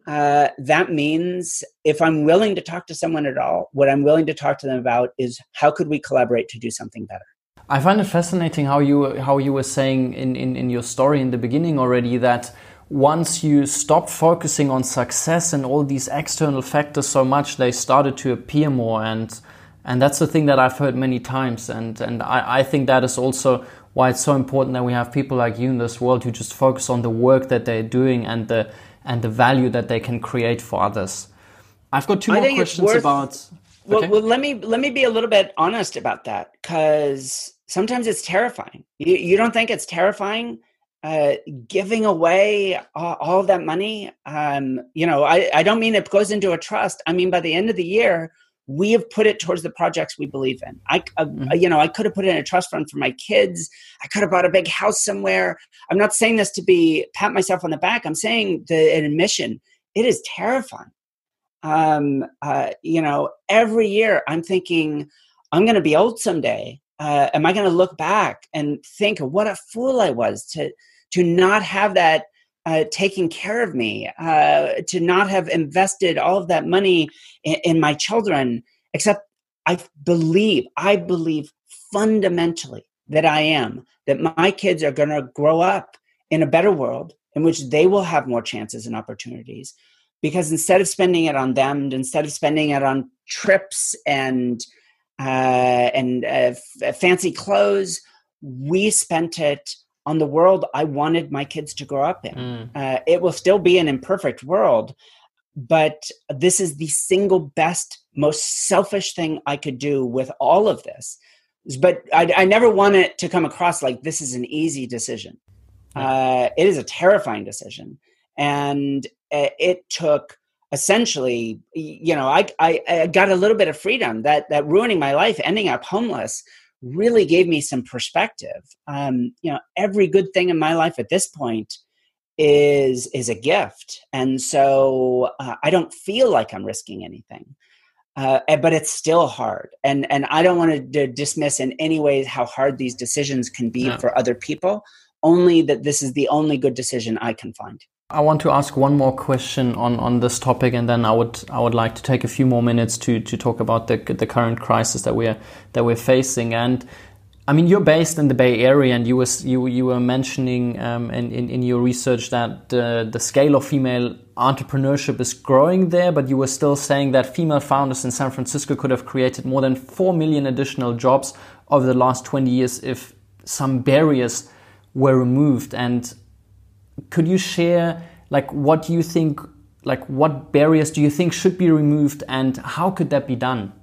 [SPEAKER 3] uh, that means if I'm willing to talk to someone at all, what I'm willing to talk to them about is how could we collaborate to do something better.
[SPEAKER 1] I find it fascinating how you how you were saying in, in, in your story in the beginning already that once you stopped focusing on success and all these external factors so much, they started to appear more and and that's the thing that I've heard many times and and I, I think that is also why it's so important that we have people like you in this world who just focus on the work that they're doing and the and the value that they can create for others. I've got two more questions worth, about.
[SPEAKER 3] Okay. Well, well, let me let me be a little bit honest about that because sometimes it's terrifying. You, you don't think it's terrifying uh, giving away all, all that money? Um, you know, I, I don't mean it goes into a trust. I mean by the end of the year, we have put it towards the projects we believe in. I, uh, mm-hmm. you know, I could have put it in a trust fund for my kids. I could have bought a big house somewhere. I'm not saying this to be pat myself on the back. I'm saying the an admission. It is terrifying. Um, uh, you know, every year I'm thinking I'm going to be old someday. Uh, am I going to look back and think what a fool I was to to not have that uh, taking care of me, uh, to not have invested all of that money in, in my children, except I believe, I believe fundamentally that I am, that my kids are going to grow up in a better world in which they will have more chances and opportunities. Because instead of spending it on them, instead of spending it on trips and uh, and uh, f- fancy clothes, we spent it on the world I wanted my kids to grow up in. Mm. Uh, it will still be an imperfect world, but this is the single best, most selfish thing I could do with all of this. But I, I never want it to come across like this is an easy decision. Uh, it is a terrifying decision. And uh, it took essentially, you know, I, I, I got a little bit of freedom that, that ruining my life, ending up homeless really gave me some perspective. Um, you know, every good thing in my life at this point is is a gift, and so uh, I don't feel like I'm risking anything. Uh, eh, but it's still hard, and and I don't want to dismiss in any way how hard these decisions can be no. for other people. Only that this is the only good decision I can find.
[SPEAKER 1] I want to ask one more question on, on this topic, and then I would I would like to take a few more minutes to to talk about the the current crisis that we're that we're facing. And I mean, you're based in the Bay Area, and you was you you were mentioning um, in, in, in your research that uh, the scale of female entrepreneurship is growing there, but you were still saying that female founders in San Francisco could have created more than four million additional jobs over the last twenty years if some barriers were removed. And could you share like what you think like what barriers do you think should be removed and how could that be done?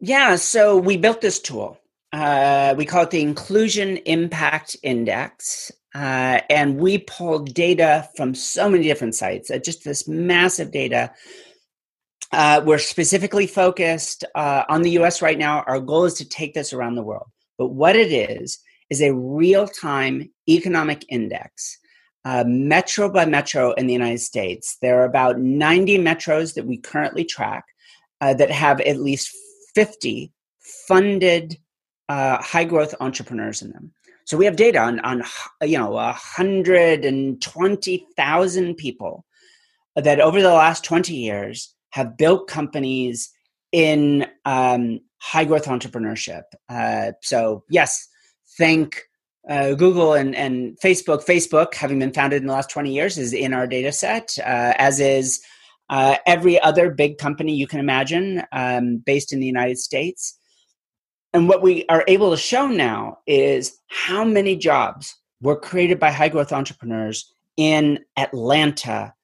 [SPEAKER 3] Yeah so we built this tool. Uh, we call it the inclusion impact index uh, and we pulled data from so many different sites uh, just this massive data. Uh, we're specifically focused uh, on the us right now. Our goal is to take this around the world. But what it is is a real time economic index, uh, metro by metro in the United States. There are about 90 metros that we currently track uh, that have at least 50 funded uh, high growth entrepreneurs in them. So we have data on, on you know 120,000 people that over the last 20 years have built companies in um, high growth entrepreneurship. Uh, so yes, thank uh, Google and, and Facebook. Facebook, having been founded in the last 20 years, is in our data set, uh, as is uh, every other big company you can imagine um, based in the United States. And what we are able to show now is how many jobs were created by high growth entrepreneurs in Atlanta,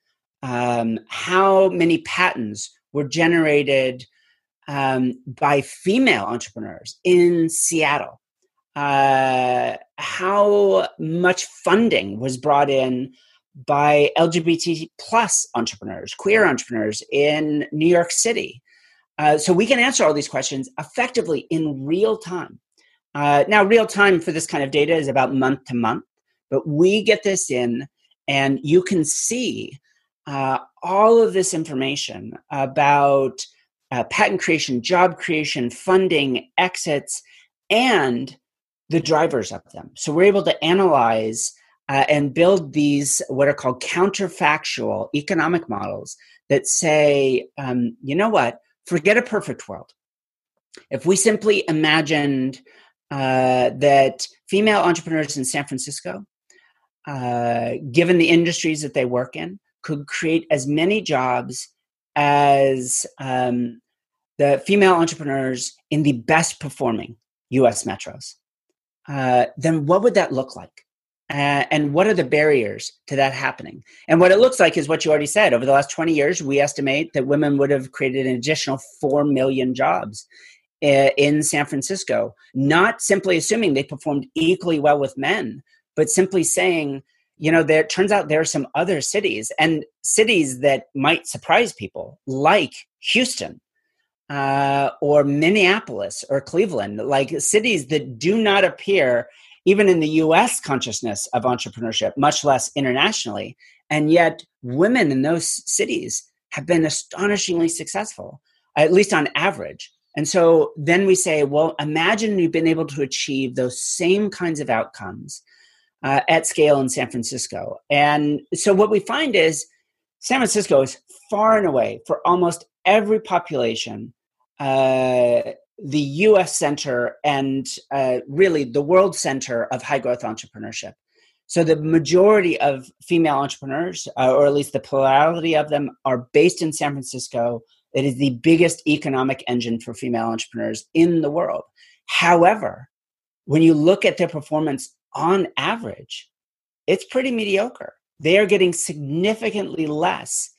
[SPEAKER 3] um, how many patents were generated um, by female entrepreneurs in Seattle uh, how much funding was brought in by LGBT plus entrepreneurs, queer entrepreneurs in New York City. Uh, so we can answer all these questions effectively in real time. Uh, now, real time for this kind of data is about month to month, but we get this in, and you can see uh, all of this information about uh, patent creation, job creation, funding, exits, and the drivers of them. So we're able to analyze uh, and build these what are called counterfactual economic models that say, um, you know what, forget a perfect world. If we simply imagined uh, that female entrepreneurs in San Francisco, uh, given the industries that they work in, could create as many jobs as um, the female entrepreneurs in the best performing US metros. Uh, then what would that look like? Uh, and what are the barriers to that happening? And what it looks like is what you already said. Over the last 20 years, we estimate that women would have created an additional 4 million jobs uh, in San Francisco, not simply assuming they performed equally well with men, but simply saying, you know, there turns out there are some other cities and cities that might surprise people, like Houston, uh, or Minneapolis or Cleveland, like cities that do not appear even in the US consciousness of entrepreneurship, much less internationally. And yet, women in those cities have been astonishingly successful, at least on average. And so then we say, well, imagine you've been able to achieve those same kinds of outcomes uh, at scale in San Francisco. And so what we find is San Francisco is far and away for almost every population uh, the US center and uh, really the world center of high growth entrepreneurship. So the majority of female entrepreneurs, uh, or at least the plurality of them, are based in San Francisco. It is the biggest economic engine for female entrepreneurs in the world. However, when you look at their performance on average, it's pretty mediocre. They are getting significantly less,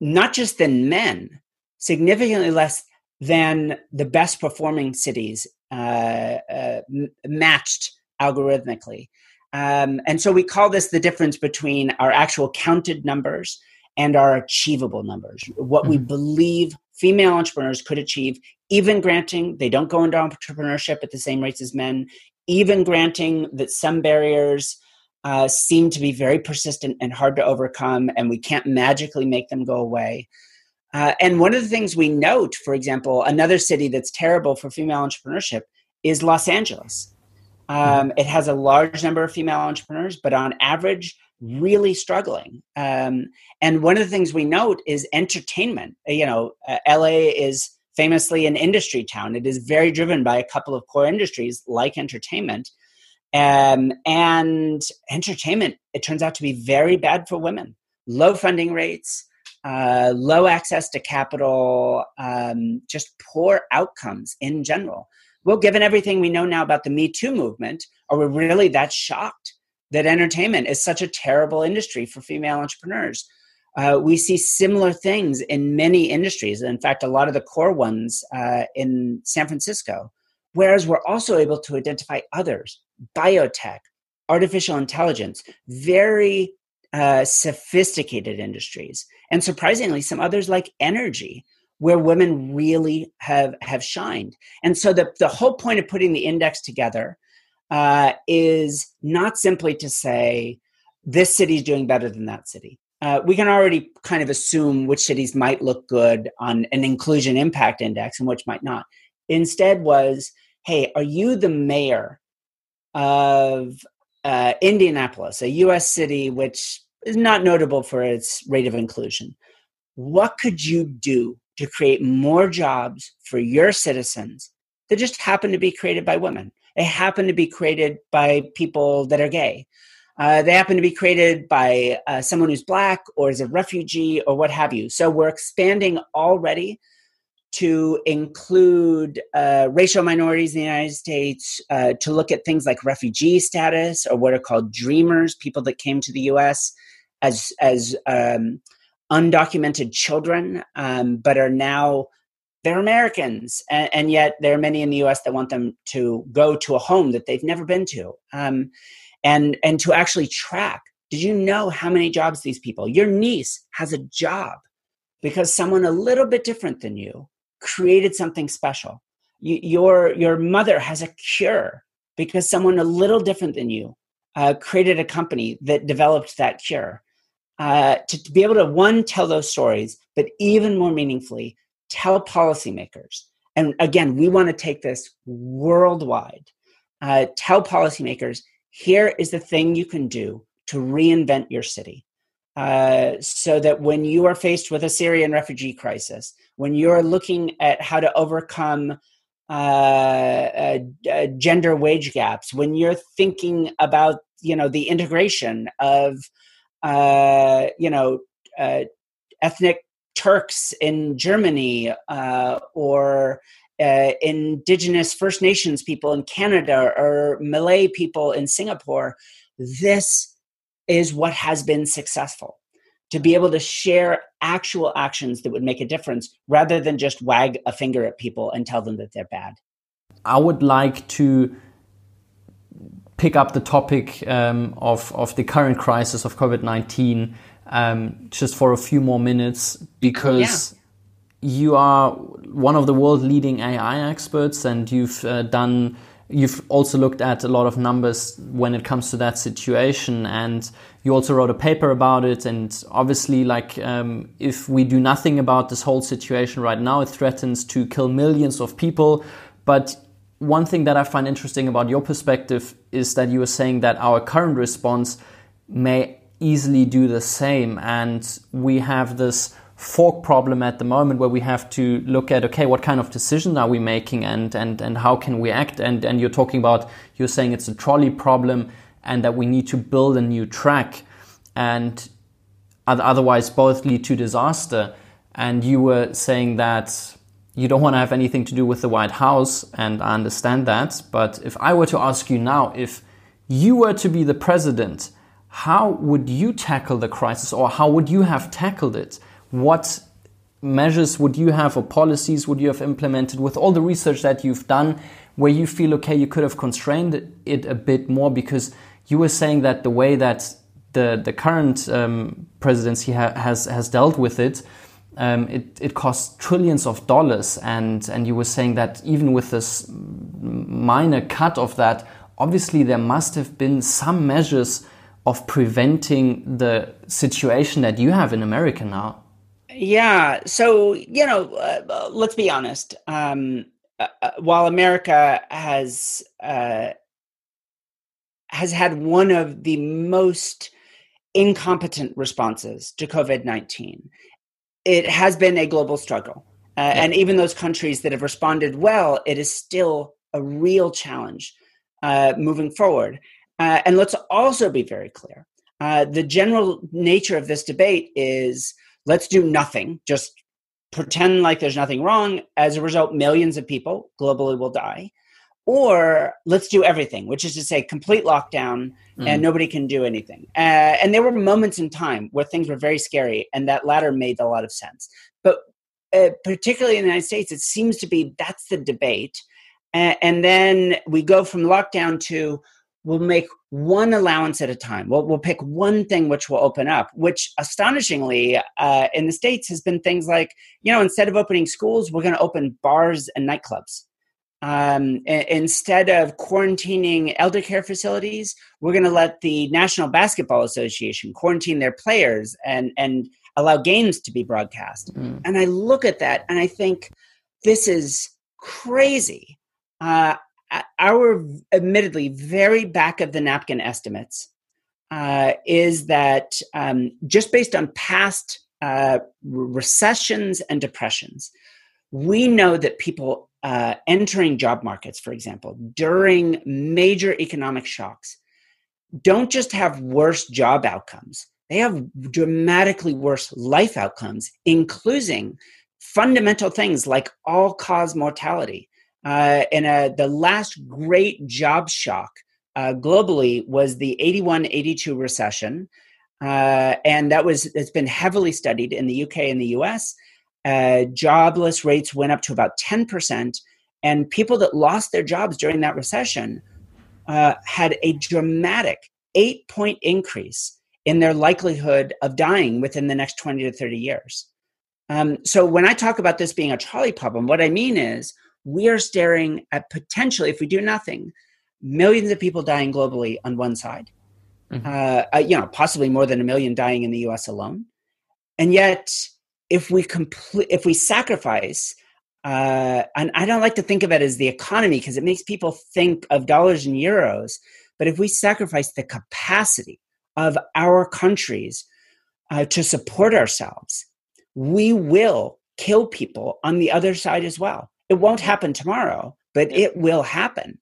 [SPEAKER 3] not just than men, significantly less than the best performing cities uh, uh, matched algorithmically. Um, and so we call this the difference between our actual counted numbers and our achievable numbers, what mm-hmm. we believe female entrepreneurs could achieve, even granting they don't go into entrepreneurship at the same rates as men, even granting that some barriers uh, seem to be very persistent and hard to overcome, and we can't magically make them go away. Uh, and one of the things we note, for example, another city that's terrible for female entrepreneurship is Los Angeles. Um, it has a large number of female entrepreneurs, but on average, really struggling. Um, and one of the things we note is entertainment. Uh, you know, uh, LA is famously an industry town. It is very driven by a couple of core industries like entertainment. Um, and entertainment, it turns out to be very bad for women. Low funding rates, uh, low access to capital, um, just poor outcomes in general. Well, given everything we know now about the Me Too movement, are we really that shocked that entertainment is such a terrible industry for female entrepreneurs? Uh, we see similar things in many industries. In fact, a lot of the core ones uh, in San Francisco. Whereas we're also able to identify others biotech, artificial intelligence, very uh, sophisticated industries, and surprisingly, some others like energy, where women really have have shined. And so the the whole point of putting the index together uh, is not simply to say this city is doing better than that city. Uh, we can already kind of assume which cities might look good on an inclusion impact index and which might not. Instead, was hey, are you the mayor of uh, Indianapolis, a U.S. city which is not notable for its rate of inclusion. What could you do to create more jobs for your citizens that just happen to be created by women? They happen to be created by people that are gay. Uh, they happen to be created by uh, someone who's black or is a refugee or what have you. So we're expanding already to include uh, racial minorities in the United States, uh, to look at things like refugee status or what are called dreamers, people that came to the U.S. as as um, undocumented children, um, but are now they're Americans, and, and, yet there are many in the U.S. that want them to go to a home that they've never been to, um, and and to actually track. Did you know how many jobs these people? Your niece has a job because someone a little bit different than you created something special. You, your your mother has a cure because someone a little different than you uh, created a company that developed that cure. Uh, to, be able to one tell those stories, but even more meaningfully, tell policymakers. And again, we want to take this worldwide. Uh, tell policymakers here is the thing you can do to reinvent your city. Uh, so that when you are faced with a Syrian refugee crisis, when you're looking at how to overcome uh, uh, uh, gender wage gaps, when you're thinking about you know the integration of uh, you know uh, ethnic Turks in Germany uh, or uh, indigenous First Nations people in Canada or Malay people in Singapore, this is what has been successful to be able to share actual actions that would make a difference rather than just wag a finger at people and tell them that they're bad.
[SPEAKER 1] I would like to pick up the topic um, of, of the current crisis of COVID 19 um, just for a few more minutes because you are one of the world leading AI experts, and you've uh, done. You've also looked at a lot of numbers when it comes to that situation, and you also wrote a paper about it. And obviously, like um, if we do nothing about this whole situation right now, it threatens to kill millions of people. But one thing that I find interesting about your perspective is that you were saying that our current response may easily do the same, and we have this fork problem at the moment where we have to look at okay what kind of decisions are we making and and and how can we act? And and you're talking about you're saying it's a trolley problem and that we need to build a new track and otherwise both lead to disaster. And you were saying that you don't want to have anything to do with the white house and i understand that but if i were to ask you now if you were to be the president how would you tackle the crisis or how would you have tackled it? What measures would you have or policies would you have implemented with all the research that you've done where you feel okay you could have constrained it a bit more because you were saying that the way that the the current um, presidency ha has has dealt with it, um, it it costs trillions of dollars and and you were saying that even with this minor cut of that obviously there must have been some measures of preventing the situation that you have in America now
[SPEAKER 3] yeah. So, you know, uh, let's be honest. Um, uh, uh, while America has uh, has had one of the most incompetent responses to COVID nineteen, it has been a global struggle. Uh, yeah. And even those countries that have responded well, it is still a real challenge uh, moving forward. and let's also be very clear: the general nature of this debate is let's do nothing, just pretend like there's nothing wrong. As a result, millions of people globally will die. Or let's do everything, which is to say, complete lockdown mm. and nobody can do anything. Uh, and there were moments in time where things were very scary, and that latter made a lot of sense. But uh, particularly in the United States, it seems to be that's the debate. Uh, and then we go from lockdown to we'll make one allowance at a time. We'll, we'll pick one thing which will open up, which astonishingly uh, in the States has been things like, you know, instead of opening schools, we're going to open bars and nightclubs. Um, instead of quarantining elder care facilities, we're going to let the National Basketball Association quarantine their players and, and allow games to be broadcast. Mm. And I look at that and I think, this is crazy. Uh, our admittedly very back of the napkin estimates uh, is that um, just based on past uh, recessions and depressions, we know that people uh, entering job markets, for example, during major economic shocks, don't just have worse job outcomes, they have dramatically worse life outcomes, including fundamental things like all cause mortality. Uh, and uh, the last great job shock uh, globally was the 81-82 recession. Uh, and that was it's been heavily studied in the uk and the us uh, jobless rates went up to about 10% and people that lost their jobs during that recession uh, had a dramatic eight point increase in their likelihood of dying within the next 20 to 30 years um, so when i talk about this being a trolley problem what i mean is we are staring at potentially, if we do nothing, millions of people dying globally on one side. Mm-hmm. Uh, uh, you know, possibly more than a million dying in the U.S. alone. And yet, if we complete, if we sacrifice, uh, and I don't like to think of it as the economy because it makes people think of dollars and euros. But if we sacrifice the capacity of our countries uh, to support ourselves, we will kill people on the other side as well it won't happen tomorrow, but it will happen.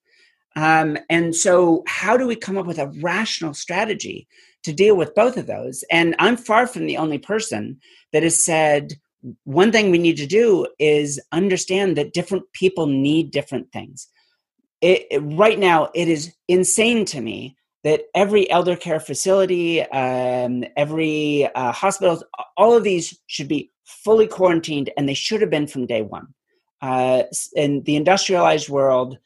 [SPEAKER 3] Um, and so, how do we come up with a rational strategy to deal with both of those? And I'm far from the only person that has said one thing we need to do is understand that different people need different things. It, it, right now, it is insane to me that every elder care facility, um, every uh, hospital, all of these should be fully quarantined, and they should have been from day one uh, in the industrialized world,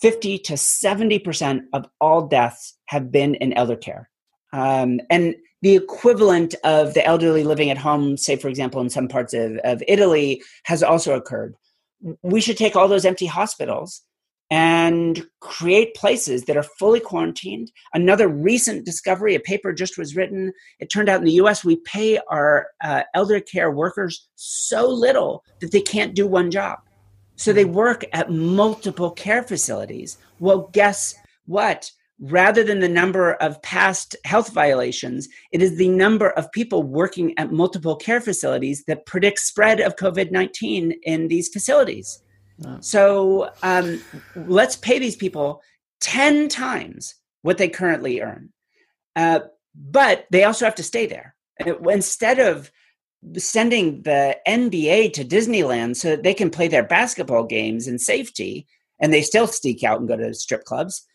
[SPEAKER 3] 50 to 70% of all deaths have been in elder care. Um, and the equivalent of the elderly living at home, say, for example, in some parts of, of Italy, has also occurred. We should take all those empty hospitals and create places that are fully quarantined. Another recent discovery, a paper just was written. It turned out in the US, we pay our uh, elder care workers so little that they can't do one job. So they work at multiple care facilities. Well, guess what? Rather than the number of past health violations, it is the number of people working at multiple care facilities that predicts spread of COVID 19 in these facilities. So um, let's pay these people 10 times what they currently earn. Uh, but they also have to stay there. Instead of sending the NBA to Disneyland so that they can play their basketball games in safety and they still sneak out and go to strip clubs,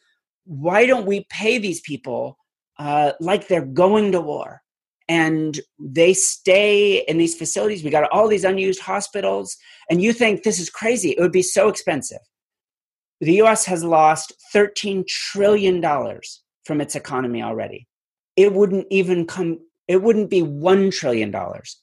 [SPEAKER 3] why don't we pay these people uh, like they're going to war? and they stay in these facilities. We got all these unused hospitals, and you think this is crazy. It would be so expensive. The US has lost $13 trillion from its economy already. It wouldn't even come, it wouldn't be $1 trillion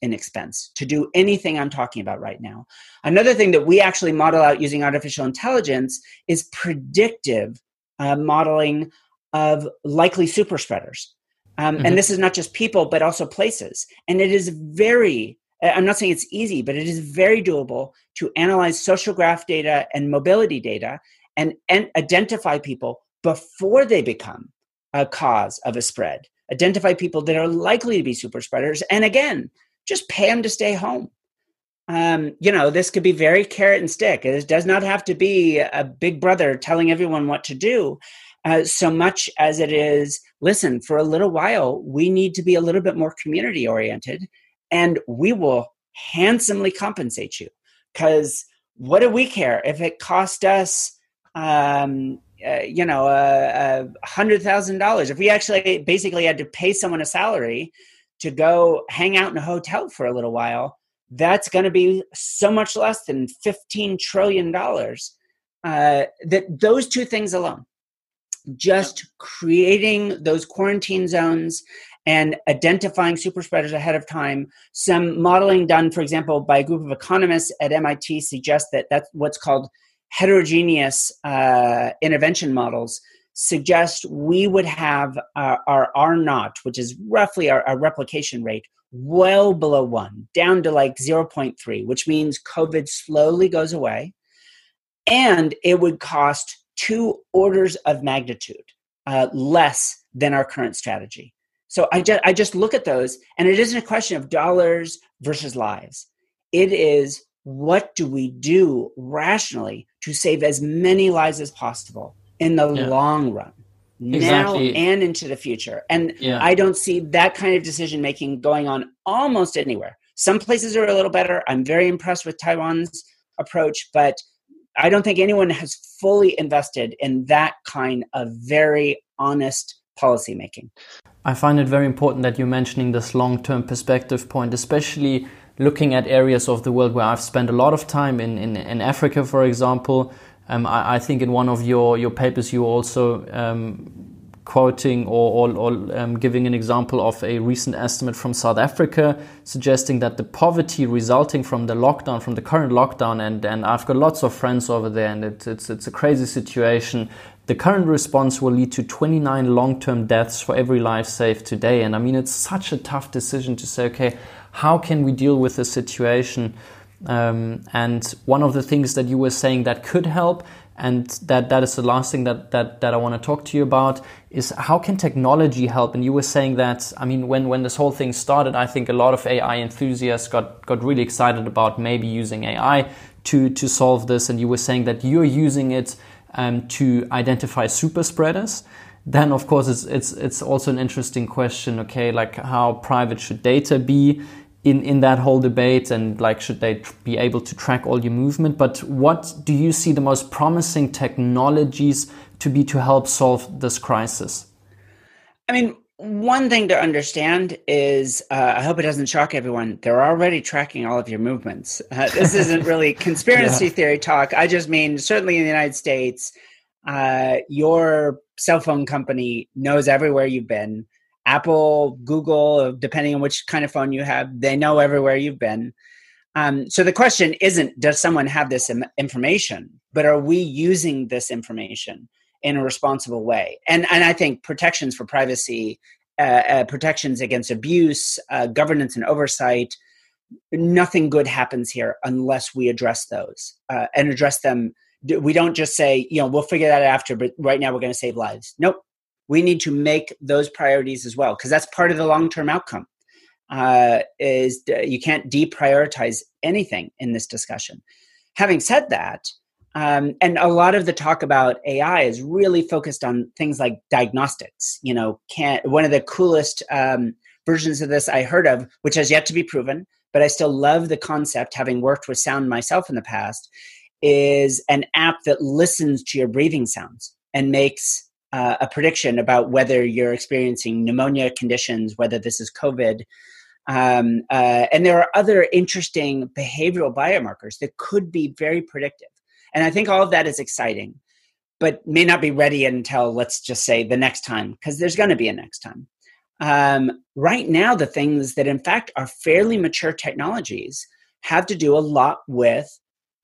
[SPEAKER 3] in expense to do anything I'm talking about right now. Another thing that we actually model out using artificial intelligence is predictive uh, modeling of likely super spreaders. Um, mm-hmm. And this is not just people, but also places. And it is very, I'm not saying it's easy, but it is very doable to analyze social graph data and mobility data and, and identify people before they become a cause of a spread. Identify people that are likely to be super spreaders. And again, just pay them to stay home. Um, you know, this could be very carrot and stick. It does not have to be a big brother telling everyone what to do uh, so much as it is listen, for a little while, we need to be a little bit more community oriented and we will handsomely compensate you. Because what do we care if it cost us, um, uh, you know, a hundred thousand dollars? If we actually basically had to pay someone a salary to go hang out in a hotel for a little while, that's going to be so much less than fifteen trillion dollars. Uh, that those two things alone just creating those quarantine zones and identifying super spreaders ahead of time. Some modeling done, for example, by a group of economists at MIT suggests that that's what's called heterogeneous uh, intervention models suggest we would have uh, our R naught, which is roughly our, our replication rate, well below one, down to like 0.3, which means COVID slowly goes away. And it would cost two orders of magnitude uh, less than our current strategy. So I just, I just look at those, and it isn't a question of dollars versus lives. It is what do we do rationally to save as many lives as possible in the yeah. long run, exactly. now and into the future. And yeah. I don't see that kind of decision making going on almost anywhere. Some places are a little better. I'm very impressed with Taiwan's approach, but I don't think anyone has fully invested in that kind of very honest policymaking.
[SPEAKER 1] I find it very important that you're mentioning this long term perspective point, especially looking at areas of the world where I've spent a lot of time in, in, in Africa, for example. Um, I, I, think in one of your, your papers, you also um, quoting or, or, or um, giving an example of a recent estimate from South Africa suggesting that the poverty resulting from the lockdown, from the current lockdown, and, and I've got lots of friends over there, and it, it's, it's a crazy situation. The current response will lead to 29 long term deaths for every life saved today. And I mean, it's such a tough decision to say, okay, how can we deal with the situation? Um, and one of the things that you were saying that could help and that that is the last thing that that, that I want to talk to you about is how can technology help? And you were saying that I mean when when this whole thing started I think a lot of AI enthusiasts got got really excited about maybe using AI to to solve this. And you were saying that you're using it um, to identify super spreaders. Then of course it's it's it's also an interesting question okay like how private should data be in, in that whole debate and like should they be able to track all your movement? But what do you see the most promising technologies to be to help solve this crisis?
[SPEAKER 3] I mean one thing to understand is uh, i hope it doesn't shock everyone they're already tracking all of your movements. Uh, this isn't really conspiracy yeah. theory talk. I just mean certainly in the united states uh, your cell phone company knows everywhere you've been Apple, Google, depending on which kind of phone you have, they know everywhere you've been. Um, so the question isn't does someone have this information, but are we using this information in a responsible way? And and I think protections for privacy, uh, uh, protections against abuse, uh, governance and oversight, nothing good happens here unless we address those uh, and address them. We don't just say you know we'll figure that out after, but right now we're going to save lives. Nope, we need to make those priorities as well because that's part of the long term outcome uh, is you can't deprioritize anything in this discussion. Having said that, um, and a lot of the talk about AI is really focused on things like diagnostics. You know, can one of the coolest um, versions of this I heard of, which has yet to be proven, but I still love the concept, having worked with sound myself in the past, is an app that listens to your breathing sounds and makes uh, a prediction about whether you're experiencing pneumonia conditions, whether this is COVID, um, uh, and there are other interesting behavioral biomarkers that could be very predictive. And I think all of that is exciting, but may not be ready until, let's just say, the next time, because there's going to be a next time. Um, right now, the things that, in fact, are fairly mature technologies have to do a lot with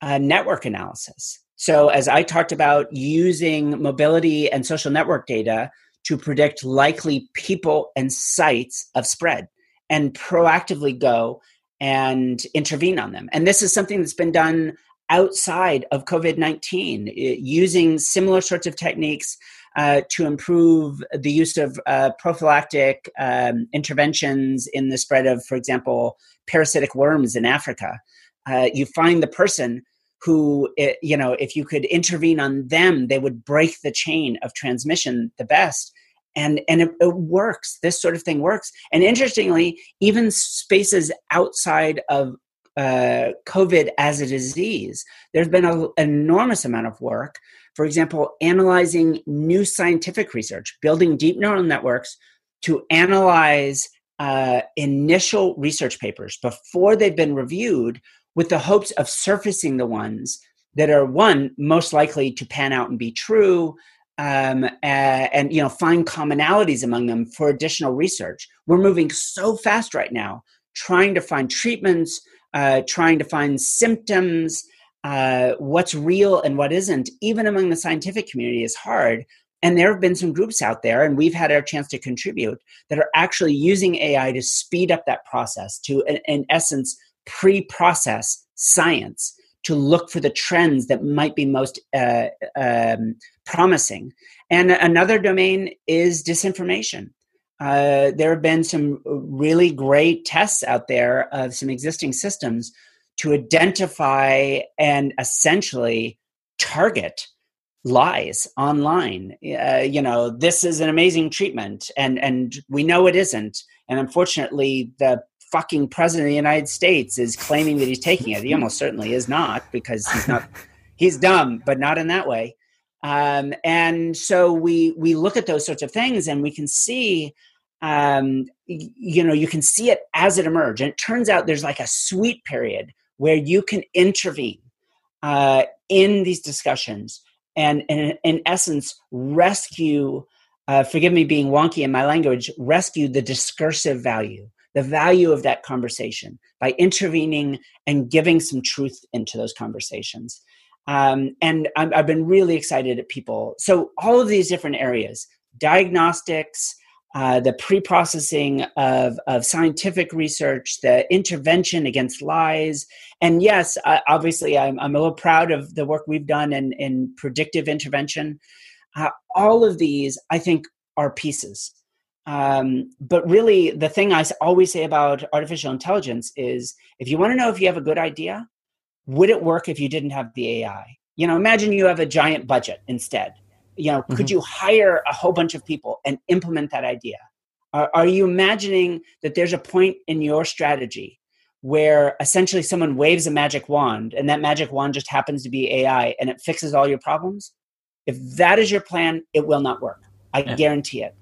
[SPEAKER 3] uh, network analysis. So, as I talked about using mobility and social network data to predict likely people and sites of spread and proactively go and intervene on them. And this is something that's been done outside of COVID 19 using similar sorts of techniques uh, to improve the use of uh, prophylactic um, interventions in the spread of, for example, parasitic worms in Africa. Uh, you find the person who, eh, you know, if you could intervene on them, they would break the chain of transmission the best. And and it, it, works. This sort of thing works. And interestingly even spaces outside of uh, covid as a disease there's been an enormous amount of work. For example analyzing new scientific research building deep neural networks to analyze uh, initial research papers before they've been reviewed with the hopes of surfacing the ones that are one most likely to pan out and be true um, and, and you know find commonalities among them for additional research. We're moving so fast right now, trying to find treatments, uh, trying to find symptoms, uh, what's real and what isn't. Even among the scientific community is hard. And there have been some groups out there, and we've had our chance to contribute that are actually using AI to speed up that process, to, in, in essence, pre process science to look for the trends that might be most uh, um, promising. And another domain is disinformation. Uh, there have been some really great tests out there of some existing systems to identify and essentially target lies online. Uh, you know, this is an amazing treatment, and and we know it isn't. And unfortunately, the fucking president of the United States is claiming that he's taking it. He almost certainly is not because he's not. he's dumb, but not in that way. Um, and so we we look at those sorts of things, and we can see, um, you know, you can see it as it emerges. And it turns out there's like a sweet period where you can intervene uh, in these discussions and, and in essence rescue. Uh, forgive me being wonky in my language. Rescue the discursive value the value of that conversation by intervening and giving some truth into those conversations. Um, and i have been really excited at people. So, all of these different areas diagnostics, uh, the pre processing of, of scientific research, the intervention against lies. And yes, uh, obviously, I'm, I'm a little proud of the work we've done in, in predictive intervention. Uh, all of these, I think, are pieces. Um, but really, the thing I always say about artificial intelligence is if you want to know if you have a good idea, would it work if you didn't have the AI? You know, imagine you have a giant budget instead. You know, mm-hmm. could you hire a whole bunch of people and implement that idea? Are, are you imagining that there's a point in your strategy where essentially someone waves a magic wand and that magic wand just happens to be AI and it fixes all your problems? If that is your plan, it will not work. I yeah. guarantee it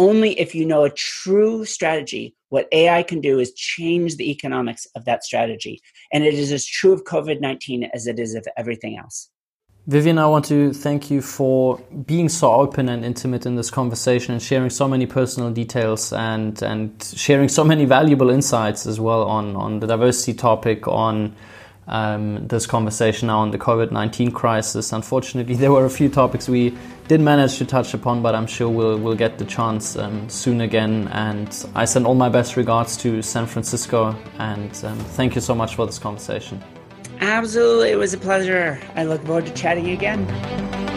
[SPEAKER 3] only if you know a true strategy. What AI can do is change the economics of that strategy. And it is as true of COVID 19 as it is of everything else.
[SPEAKER 1] Vivienne, I want to thank you for being so open and intimate in this conversation and sharing so many personal details and, and sharing so many valuable insights as well on, on the diversity topic, on um, this conversation now on the COVID 19 crisis. Unfortunately, there were a few topics we did manage to touch upon, but I'm sure we'll, we'll get the chance um, soon again. And I send all my best regards to San Francisco and um, thank you so much for this conversation.
[SPEAKER 3] Absolutely. It was a pleasure. I look forward to chatting again.